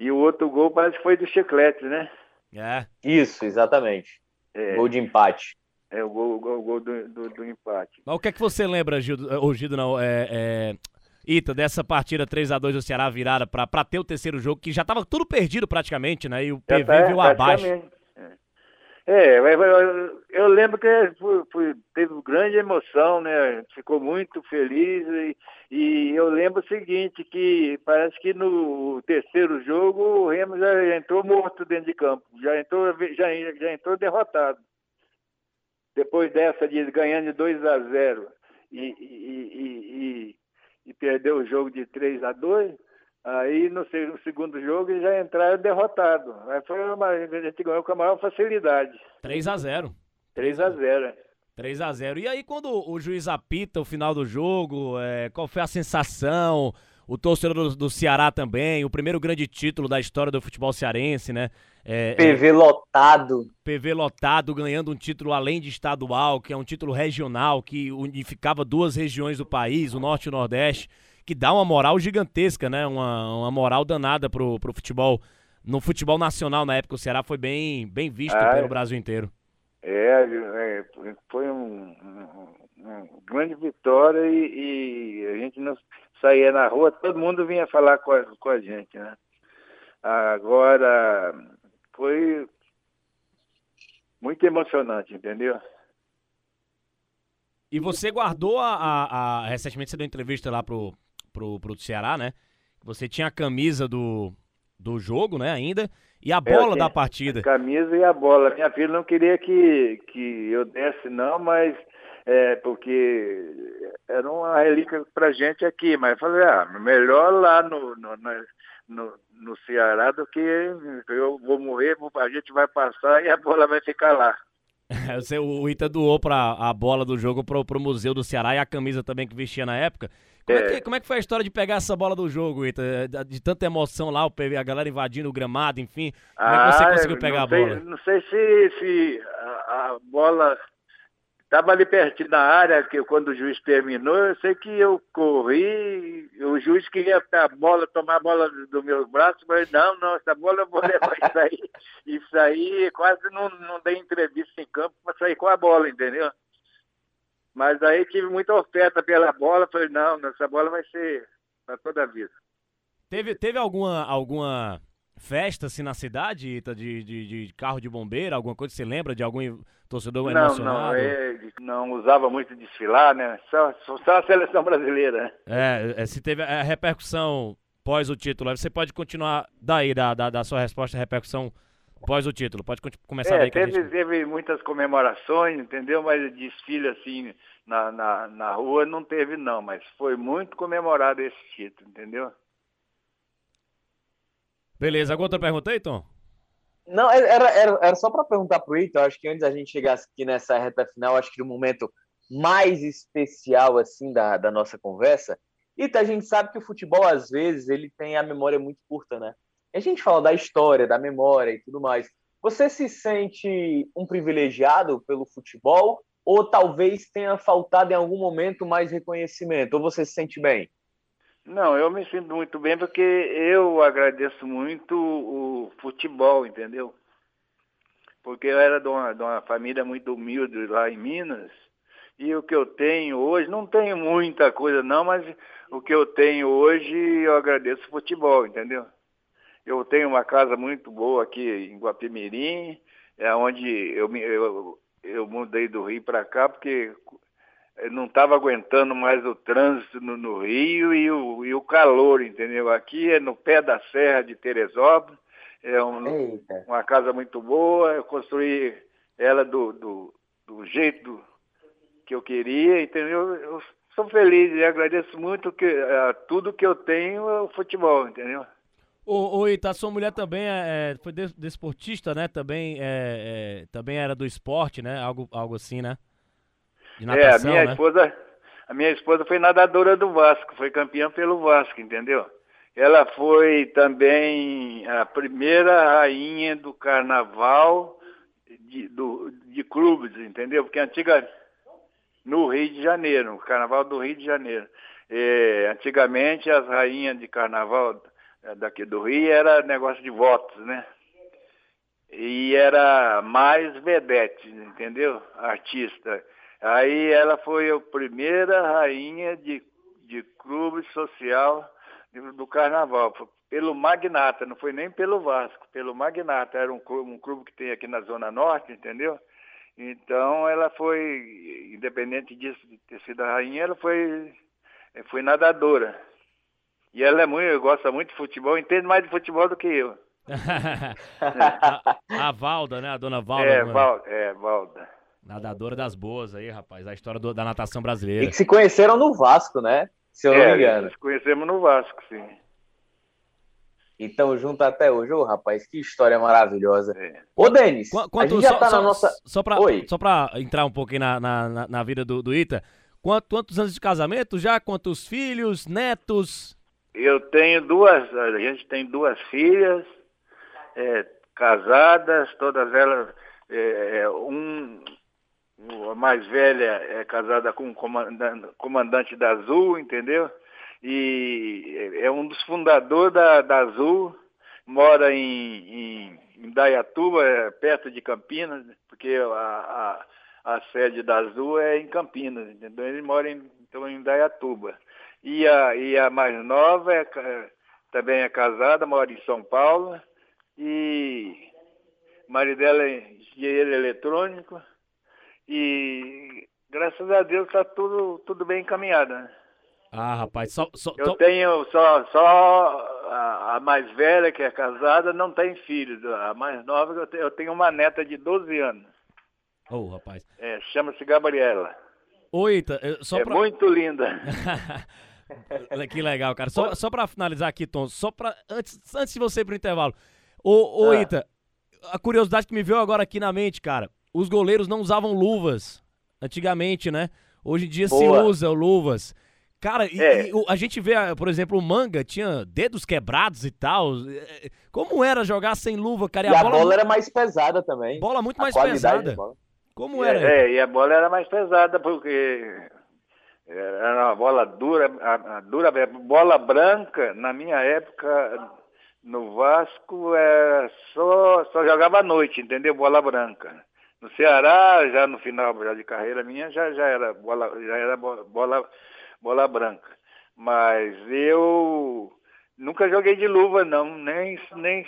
E o outro gol parece que foi do Chiclete, né? É. Isso, exatamente. É. Gol de empate. É, o gol, o gol, o gol do, do, do, empate. Mas o que é que você lembra, Gildo, ou Gildo não, é, é, Ita, dessa partida 3 a 2 do Ceará virada para ter o terceiro jogo, que já tava tudo perdido praticamente, né? E o PV tá, viu abaixo. É, eu lembro que foi, foi, teve grande emoção, né? Ficou muito feliz e, e, eu lembro o seguinte, que parece que no terceiro jogo o Remo já entrou morto dentro de campo, já entrou, já, já entrou derrotado. Depois dessa de ganhando de 2 a 0 e, e, e, e, perdeu o jogo de 3 a 2 Aí no segundo jogo já entraram derrotados. Aí foi uma, a gente ganhou com a maior facilidade. 3 a 0 3 a 0 3 a 0 E aí, quando o juiz apita o final do jogo, é, qual foi a sensação? O torcedor do, do, Ceará também, o primeiro grande título da história do futebol cearense, né? É, PV é, lotado. PV lotado, ganhando um título além de estadual, que é um título regional, que unificava duas regiões do país, o Norte e o Nordeste que dá uma moral gigantesca, né? Uma, uma moral danada pro, pro futebol. No futebol nacional, na época, o Ceará foi bem, bem visto ah, pelo Brasil inteiro. É, é foi um, um, uma grande vitória e, e, a gente não saía na rua, todo mundo vinha falar com a, com a gente, né? Agora, foi muito emocionante, entendeu? E você guardou a, a, a, Recentemente você deu entrevista lá pro, pro, pro Ceará, né? Você tinha a camisa do, do jogo, né, ainda, e a bola da partida. A camisa e a bola. Minha filha não queria que, que eu desse, não, mas é, porque era uma relíquia pra gente aqui, mas eu falei, ah, melhor lá no, no, no, no Ceará do que eu vou morrer, a gente vai passar e a bola vai ficar lá. o Ita doou pra, a bola do jogo pro, pro Museu do Ceará e a camisa também que vestia na época. Como é, que, é. como é que foi a história de pegar essa bola do jogo, Ita? De tanta emoção lá, a galera invadindo o gramado, enfim. Como é que você ah, conseguiu pegar sei, a bola? Não sei se, se a, a bola estava ali pertinho da área, que quando o juiz terminou, eu sei que eu corri, o juiz queria a bola, tomar a bola do meu braço, mas não, não, essa bola eu vou levar isso aí. Isso aí quase não, não dei entrevista em campo para sair com a bola, entendeu? Mas aí tive muita oferta pela bola, falei, não, essa bola vai ser para toda a vida. Teve, teve alguma, alguma festa assim na cidade, Ita, de, de, de, carro de bombeiro, alguma coisa você lembra de algum torcedor não, emocionado? Não, é, não usava muito desfilar, né? Só, só a seleção brasileira. É, é, se teve a repercussão pós o título, você pode continuar daí, da, da, da sua resposta, a repercussão pós o título. Pode começar é, daí. Teve, gente... teve muitas comemorações, entendeu? Mas desfile assim na, na, na rua não teve não, mas foi muito comemorado esse título, entendeu? Beleza, alguma outra pergunta aí, Tom? Não, era, era, era só para perguntar pro Ito, acho que antes a gente chegasse aqui nessa reta final, acho que no momento mais especial assim da, da nossa conversa, Ita, a gente sabe que o futebol às vezes ele tem a memória muito curta, né? A gente fala da história, da memória e tudo mais. Você se sente um privilegiado pelo futebol ou talvez tenha faltado em algum momento mais reconhecimento? Ou você se sente bem? Não, eu me sinto muito bem porque eu agradeço muito o futebol, entendeu? Porque eu era de uma, de uma família muito humilde lá em Minas E o que eu tenho hoje, não tenho muita coisa não, mas o que eu tenho hoje eu agradeço o futebol, entendeu? Eu tenho uma casa muito boa aqui em Guapimirim, é onde eu, eu, eu mudei do Rio para cá porque não estava aguentando mais o trânsito no, no Rio e o, e o, calor, entendeu? Aqui é no pé da Serra de Teresópolis, é um, uma casa muito boa, eu construí ela do, do, do jeito que eu queria, entendeu? Eu sou feliz e agradeço muito que uh, tudo que eu tenho é o futebol, entendeu? Ô, ô Ita, sua mulher também é, é foi desportista, né? Também, é, é, também era do esporte, né? Algo, algo assim, né? De natação, é, a minha né? esposa, a minha esposa foi nadadora do Vasco, foi campeã pelo Vasco, entendeu? Ela foi também a primeira rainha do carnaval de, do, de clubes, entendeu? Porque antiga no Rio de Janeiro, o carnaval do Rio de Janeiro. É, antigamente as rainhas de carnaval daqui do Rio era negócio de votos, né? E era mais vedete, entendeu? Artista. Aí ela foi a primeira rainha de, de clube social do carnaval, pelo Magnata, não foi nem pelo Vasco, pelo Magnata, era um clube, um clube que tem aqui na Zona Norte, entendeu? Então ela foi, independente disso de ter sido a rainha, ela foi, foi nadadora. E ela é muito, gosta muito de futebol, entende mais de futebol do que eu. a, a, Valda, né? A dona Valda. É, Valda, é, Valda. Nadadora das boas aí, rapaz. A história do, da natação brasileira. E que se conheceram no Vasco, né? Se eu é, não me engano. Se conhecemos no Vasco, sim. Então, junto até hoje. Ô, rapaz, que história maravilhosa. É. Ô, Denis, Qu a gente já só, tá só, na nossa... Só pra, Oi. só pra entrar um pouquinho na, na, na vida do, do Ita, quantos anos de casamento já? Quantos filhos, netos? Eu tenho duas, a gente tem duas filhas, é, casadas, todas elas, é, é um, a mais velha é casada com um comandante, comandante da Azul, entendeu? E é um dos fundadores da, da Azul, mora em, em, em Dayatuba, é, perto de Campinas, porque a, a, a, sede da Azul é em Campinas, entendeu? Ele mora em, então, em Dayatuba. E a, e a mais nova é, também é casada, mora em São Paulo. E marido dela é engenheiro eletrônico. E graças a Deus está tudo, tudo bem encaminhado. Né? Ah, rapaz, só. só eu tenho só, só a, a, mais velha que é casada não tem filhos. A mais nova eu tenho, eu tenho uma neta de 12 anos. Ô, oh, rapaz. É, chama-se Gabriela. Oi, só é pra... muito linda. que legal, cara. Só, só pra finalizar aqui, Tom, só pra. Antes, antes de você ir pro intervalo. Ô, ô ah. Ita, a curiosidade que me veio agora aqui na mente, cara. Os goleiros não usavam luvas antigamente, né? Hoje em dia Boa. se usa luvas. Cara, e, é. e, a gente vê, por exemplo, o manga tinha dedos quebrados e tal. É, como era jogar sem luva, cara? E, e a, bola, bola, era mais pesada também. Bola muito a mais pesada. Como era? É, e a bola era mais pesada porque era uma bola dura, a, a dura, bola branca, na minha época, no Vasco, é, só, só jogava à noite, entendeu? Bola branca. No Ceará, já no final já de carreira minha, já, já era, bola, já era bola, bola branca. Mas eu nunca joguei de luva, não, nem, nem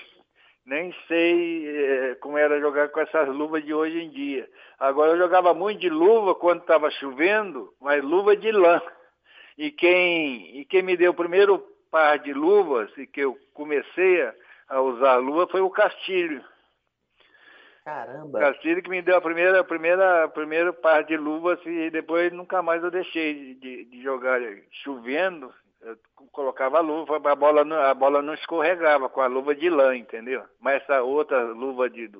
nem sei é, como era jogar com essas luvas de hoje em dia. Agora eu jogava muito de luva quando estava chovendo, mas luva de lã. E quem, e quem me deu o primeiro par de luvas e que eu comecei a, a usar luva foi o Castilho. Caramba! O Castilho que me deu a primeira, a primeira, a primeiro par de luvas e depois nunca mais eu deixei de, de jogar chovendo eu colocava a luva, a bola, não, a bola não escorregava com a luva de lã, entendeu? Mas essa outra luva de, de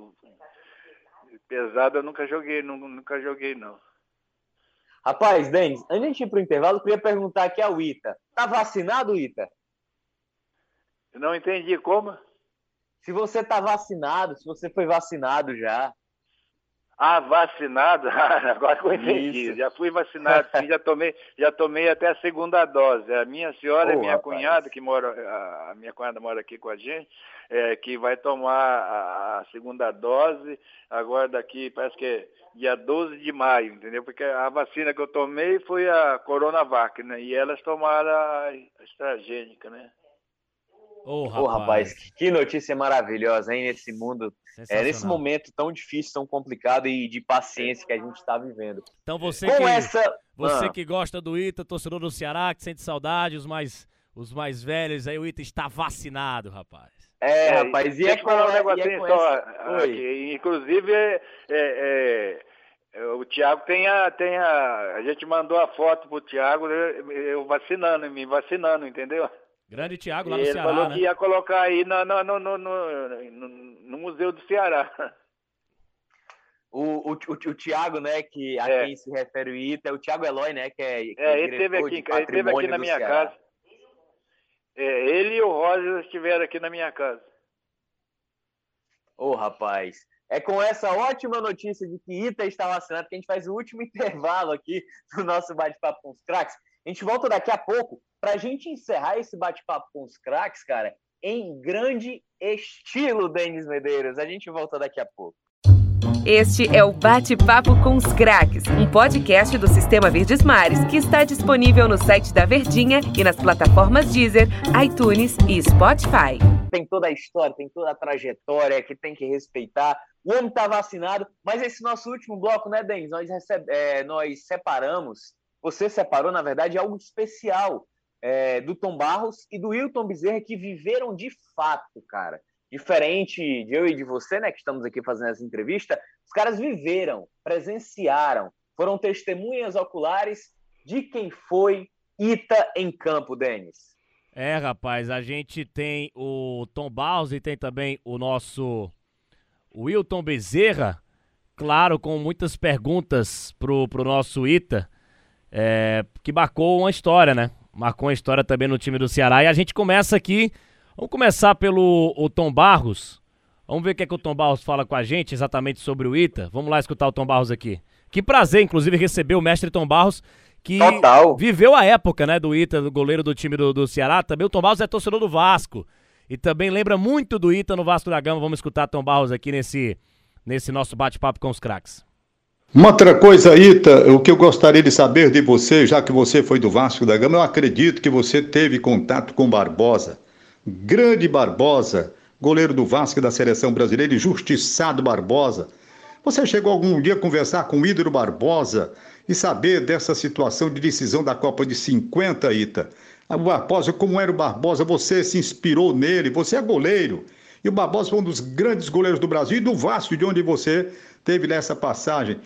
pesada eu nunca joguei, nunca joguei não. Rapaz, Denis, antes de ir pro intervalo, eu queria perguntar aqui ao Ita. Tá vacinado, Ita? Eu não entendi como. Se você tá vacinado, se você foi vacinado já. Ah, vacinado? Agora que eu entendi. Já fui vacinado, sim, já tomei, já tomei até a segunda dose. A minha senhora, oh, minha rapaz. cunhada, que mora, a minha cunhada mora aqui com a gente, é, que vai tomar a, a, segunda dose agora daqui, parece que é dia 12 de maio, entendeu? Porque a vacina que eu tomei foi a Coronavac, né? E elas tomaram a estragênica, né? Ô, oh, rapaz. Oh, rapaz, que notícia maravilhosa, hein? Nesse mundo, é, nesse momento tão difícil, tão complicado e de paciência que a gente está vivendo. Então você Com que, essa... você ah. que gosta do Ita, torcedor do Ceará, que sente saudade, os mais, os mais velhos aí, o Ita está vacinado, rapaz. É, é rapaz, e é com, um negocinho só, aqui, inclusive, é, é, é, o Thiago tem a, tem a, a gente mandou a foto pro Thiago, eu vacinando, me vacinando, entendeu? Grande Tiago lá no ele Ceará, falou né? que ia colocar aí no, no, no, no, no Museu do Ceará. O, o, o, o Tiago, né, que a é. quem se refere o Ita, é o Tiago Eloy, né, que é, que é, é ele teve aqui, ele teve aqui na minha Ceará. casa. É, ele e o Roger estiveram aqui na minha casa. Ô, oh, rapaz, é com essa ótima notícia de que Ita está vacinado que a gente faz o último intervalo aqui do nosso bate-papo com os craques. A gente volta daqui a pouco para a gente encerrar esse bate-papo com os craques, cara, em grande estilo, Denis Medeiros. A gente volta daqui a pouco. Este é o Bate-Papo com os Craques, um podcast do Sistema Verdes Mares que está disponível no site da Verdinha e nas plataformas Deezer, iTunes e Spotify. Tem toda a história, tem toda a trajetória que tem que respeitar. O homem está vacinado, mas esse nosso último bloco, né, Denis? Nós, recebe, é, nós separamos você separou, na verdade, algo especial é, do Tom Barros e do Wilton Bezerra, que viveram de fato, cara. Diferente de eu e de você, né, que estamos aqui fazendo essa entrevista, os caras viveram, presenciaram, foram testemunhas oculares de quem foi Ita em campo, Denis. É, rapaz, a gente tem o Tom Barros e tem também o nosso Wilton Bezerra, claro, com muitas perguntas pro, pro nosso Ita é, que marcou uma história, né? Marcou uma história também no time do Ceará. E a gente começa aqui, vamos começar pelo o Tom Barros. Vamos ver o que, é que o Tom Barros fala com a gente exatamente sobre o Ita. Vamos lá escutar o Tom Barros aqui. Que prazer, inclusive, receber o mestre Tom Barros, que Total. viveu a época, né, do Ita, do goleiro do time do, do Ceará. Também o Tom Barros é torcedor do Vasco. E também lembra muito do Ita no Vasco da Gama. Vamos escutar Tom Barros aqui nesse, nesse nosso bate-papo com os craques. Uma outra coisa, Ita, o que eu gostaria de saber de você, já que você foi do Vasco da Gama, eu acredito que você teve contato com Barbosa. Grande Barbosa, goleiro do Vasco e da seleção brasileira, injustiçado Barbosa. Você chegou algum dia a conversar com o Ídolo Barbosa e saber dessa situação de decisão da Copa de 50, Ita? O Barbosa, como era o Barbosa, você se inspirou nele, você é goleiro. E o Barbosa foi um dos grandes goleiros do Brasil e do Vasco, de onde você teve nessa passagem.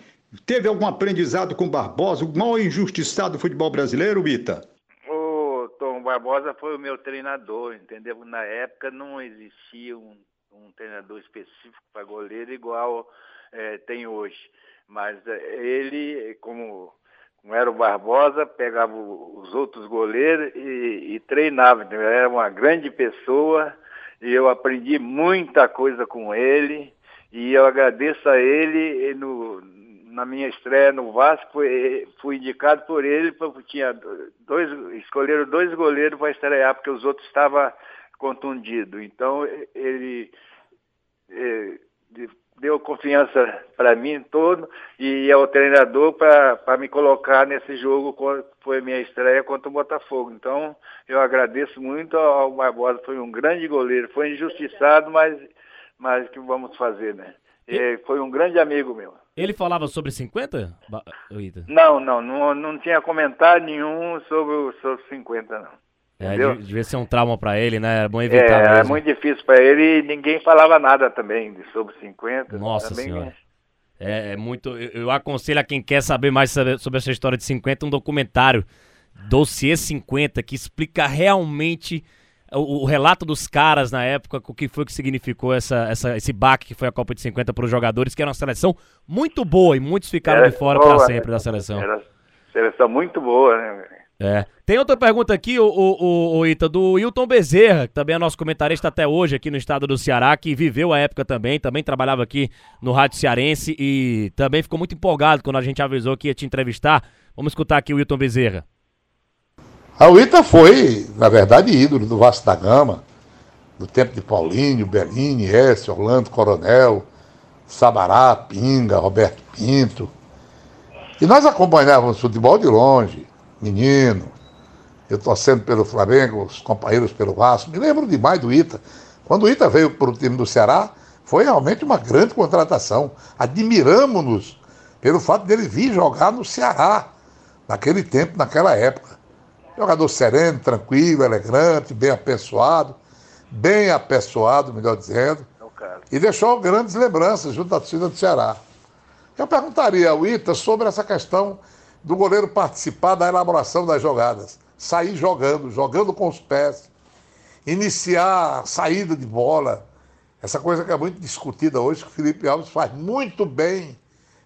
Teve algum aprendizado com Barbosa, o maior injustiçado do futebol brasileiro, Ita? O Tom Barbosa foi o meu treinador, entendeu? Na época não existia um, um treinador específico para goleiro igual é, tem hoje. Mas é, ele, como, como, era o Barbosa, pegava os outros goleiros e, e treinava. Entendeu? Era uma grande pessoa e eu aprendi muita coisa com ele. E eu agradeço a ele no, na minha estreia no Vasco, fui, fui indicado por ele, porque tinha dois, escolheram dois goleiros para estrear, porque os outros estavam contundidos. Então ele, ele é, deu confiança para mim todo e ao treinador para me colocar nesse jogo foi a minha estreia contra o Botafogo. Então eu agradeço muito ao Barbosa, foi um grande goleiro, foi injustiçado, mas mas que vamos fazer, né? E... Foi um grande amigo meu. Ele falava sobre 50, Ida? Não, não, não, não tinha comentário nenhum sobre, sobre 50, não. É, devia ser um trauma para ele, né? É bom evitar é, mesmo. É muito difícil para ele e ninguém falava nada também sobre 50. Nossa senhora. É, é, muito. Eu, eu, aconselho a quem quer saber mais sobre essa história de 50 um documentário, Dossiê 50, que explica realmente o, o, relato dos caras na época, o que foi que significou essa, essa, esse baque que foi a Copa de 50 para os jogadores, que era uma seleção muito boa e muitos ficaram era de fora para sempre da seleção. Era seleção muito boa, né? É. Tem outra pergunta aqui, o, o, o, Ita, do Hilton Bezerra, que também é nosso comentarista até hoje aqui no estado do Ceará, que viveu a época também, também trabalhava aqui no Rádio Cearense e também ficou muito empolgado quando a gente avisou que ia te entrevistar. Vamos escutar aqui o Hilton Bezerra. A Ita foi, na verdade, ídolo do Vasco da Gama, do tempo de Paulinho, Bellini, S, Orlando Coronel, Sabará, Pinga, Roberto Pinto. E nós acompanhávamos futebol de longe menino, eu torcendo pelo Flamengo, os companheiros pelo Vasco. Me lembro demais do Ita. Quando o Ita veio para o time do Ceará, foi realmente uma grande contratação. Admiramos-nos pelo fato dele vir jogar no Ceará, naquele tempo, naquela época. Jogador sereno, tranquilo, elegante, bem apessoado, bem apessoado, melhor dizendo. E deixou grandes lembranças junto à torcida do Ceará. Eu perguntaria ao Ita sobre essa questão do goleiro participar da elaboração das jogadas, sair jogando, jogando com os pés, iniciar a saída de bola. Essa coisa que é muito discutida hoje, que o Felipe Alves faz muito bem.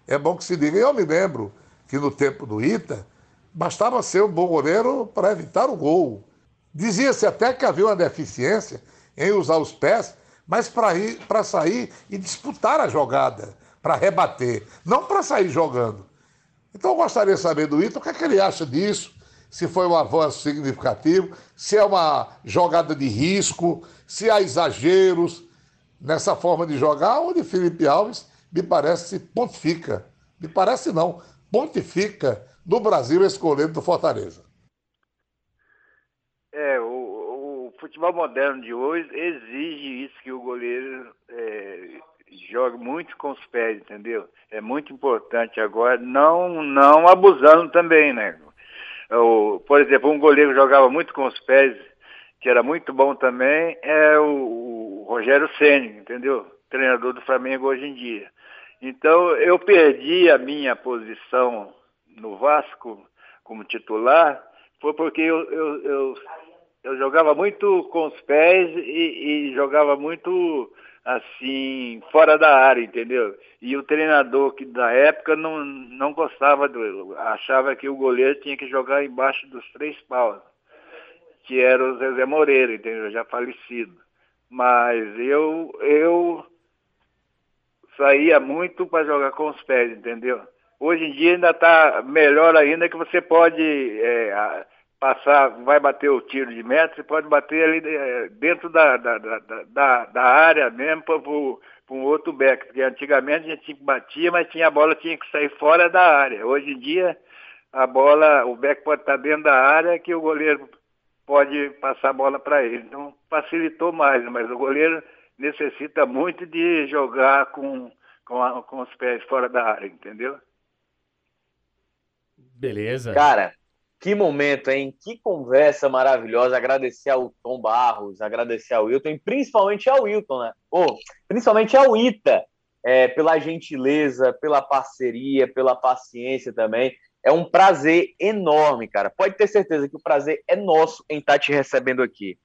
É bom que se diga. Eu me lembro que no tempo do Ita, bastava ser um bom goleiro para evitar o gol. Dizia-se até que havia uma deficiência em usar os pés, mas para sair e disputar a jogada, para rebater, não para sair jogando. Então eu gostaria de saber do Ito o que, é que ele acha disso, se foi um avanço significativo, se é uma jogada de risco, se há exageros nessa forma de jogar, onde Felipe Alves me parece pontifica. Me parece não, pontifica no Brasil esse goleiro do Fortaleza. É, o, o, futebol moderno de hoje exige isso que o goleiro é, joga muito com os pés, entendeu? É muito importante agora, não, não abusando também, né? O, por exemplo, um goleiro jogava muito com os pés, que era muito bom também, é o, o Rogério Ceni, entendeu? Treinador do Flamengo hoje em dia. Então, eu perdi a minha posição no Vasco como titular, foi porque eu, eu, eu, eu jogava muito com os pés e, e jogava muito assim, fora da área, entendeu? E o treinador que da época não, não gostava do. achava que o goleiro tinha que jogar embaixo dos três paus, que era o Zezé Moreira, entendeu? Já falecido. Mas eu, eu saía muito para jogar com os pés, entendeu? Hoje em dia ainda está melhor ainda que você pode é, passar, vai bater o tiro de meta, você pode bater ali eh, dentro da, da, da, da, área mesmo para um outro back, porque antigamente a gente batia, mas tinha a bola tinha que sair fora da área. Hoje em dia a bola, o back pode estar dentro da área que o goleiro pode passar a bola para ele. Então facilitou mais, mas o goleiro necessita muito de jogar com, com, a, com os pés fora da área, entendeu? Beleza. Cara, que momento, hein? Que conversa maravilhosa. Agradecer ao Tom Barros, agradecer ao Wilton, e principalmente ao Wilton, né? Oh, principalmente ao Ita, é, pela gentileza, pela parceria, pela paciência também. É um prazer enorme, cara. Pode ter certeza que o prazer é nosso em estar te recebendo aqui.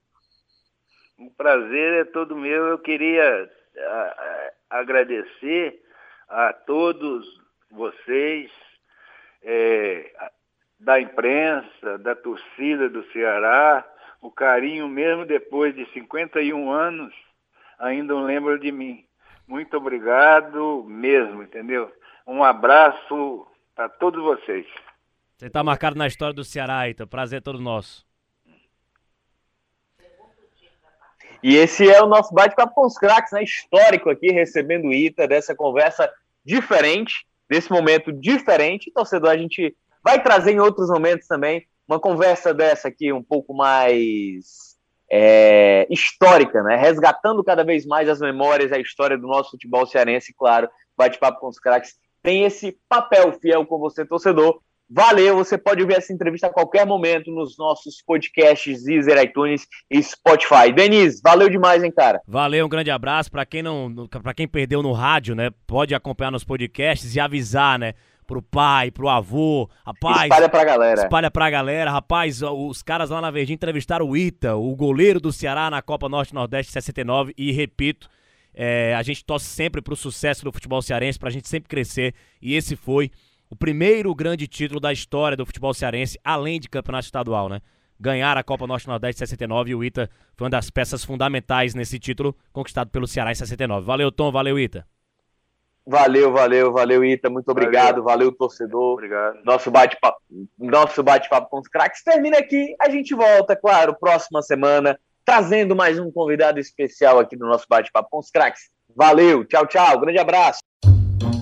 O prazer é todo meu. Eu queria a, a, agradecer a todos vocês, é, da imprensa, da torcida do Ceará, o carinho mesmo depois de 51 anos, ainda lembro de mim. Muito obrigado mesmo, entendeu? Um abraço para todos vocês. Você está marcado na história do Ceará, Ita. Prazer é todo nosso. E esse é o nosso bate-papo com os craques, né? Histórico aqui, recebendo o Ita, dessa conversa diferente, desse momento diferente. Torcedor, a gente vai trazer em outros momentos também uma conversa dessa aqui um pouco mais é, histórica, né? Resgatando cada vez mais as memórias, a história do nosso futebol cearense, claro, bate-papo com os craques tem esse papel fiel com você, torcedor. Valeu, você pode ouvir essa entrevista a qualquer momento nos nossos podcasts Deezer, iTunes e Spotify. Denise, valeu demais, hein, cara? Valeu, um grande abraço para quem não, para quem perdeu no rádio, né? Pode acompanhar nos podcasts e avisar, né? pro pai, pro avô. Rapaz, espalha pra galera. Espalha pra galera. Rapaz, os caras lá na Verdinha entrevistaram o Ita, o goleiro do Ceará na Copa Norte-Nordeste 69. E repito, é, a gente torce sempre pro sucesso do futebol cearense, pra gente sempre crescer. E esse foi o primeiro grande título da história do futebol cearense, além de campeonato estadual, né? Ganhar a Copa Norte Nordeste 69 e o Ita foi uma das peças fundamentais nesse título conquistado pelo Ceará em 69. Valeu, Tom, valeu, Ita. Valeu, valeu, valeu, Ita. Muito obrigado. Valeu, valeu torcedor. Obrigado. Nosso bate-papo nosso bate com os craques termina aqui. A gente volta, claro, próxima semana, trazendo mais um convidado especial aqui no nosso bate-papo com os craques. Valeu, tchau, tchau. Grande abraço.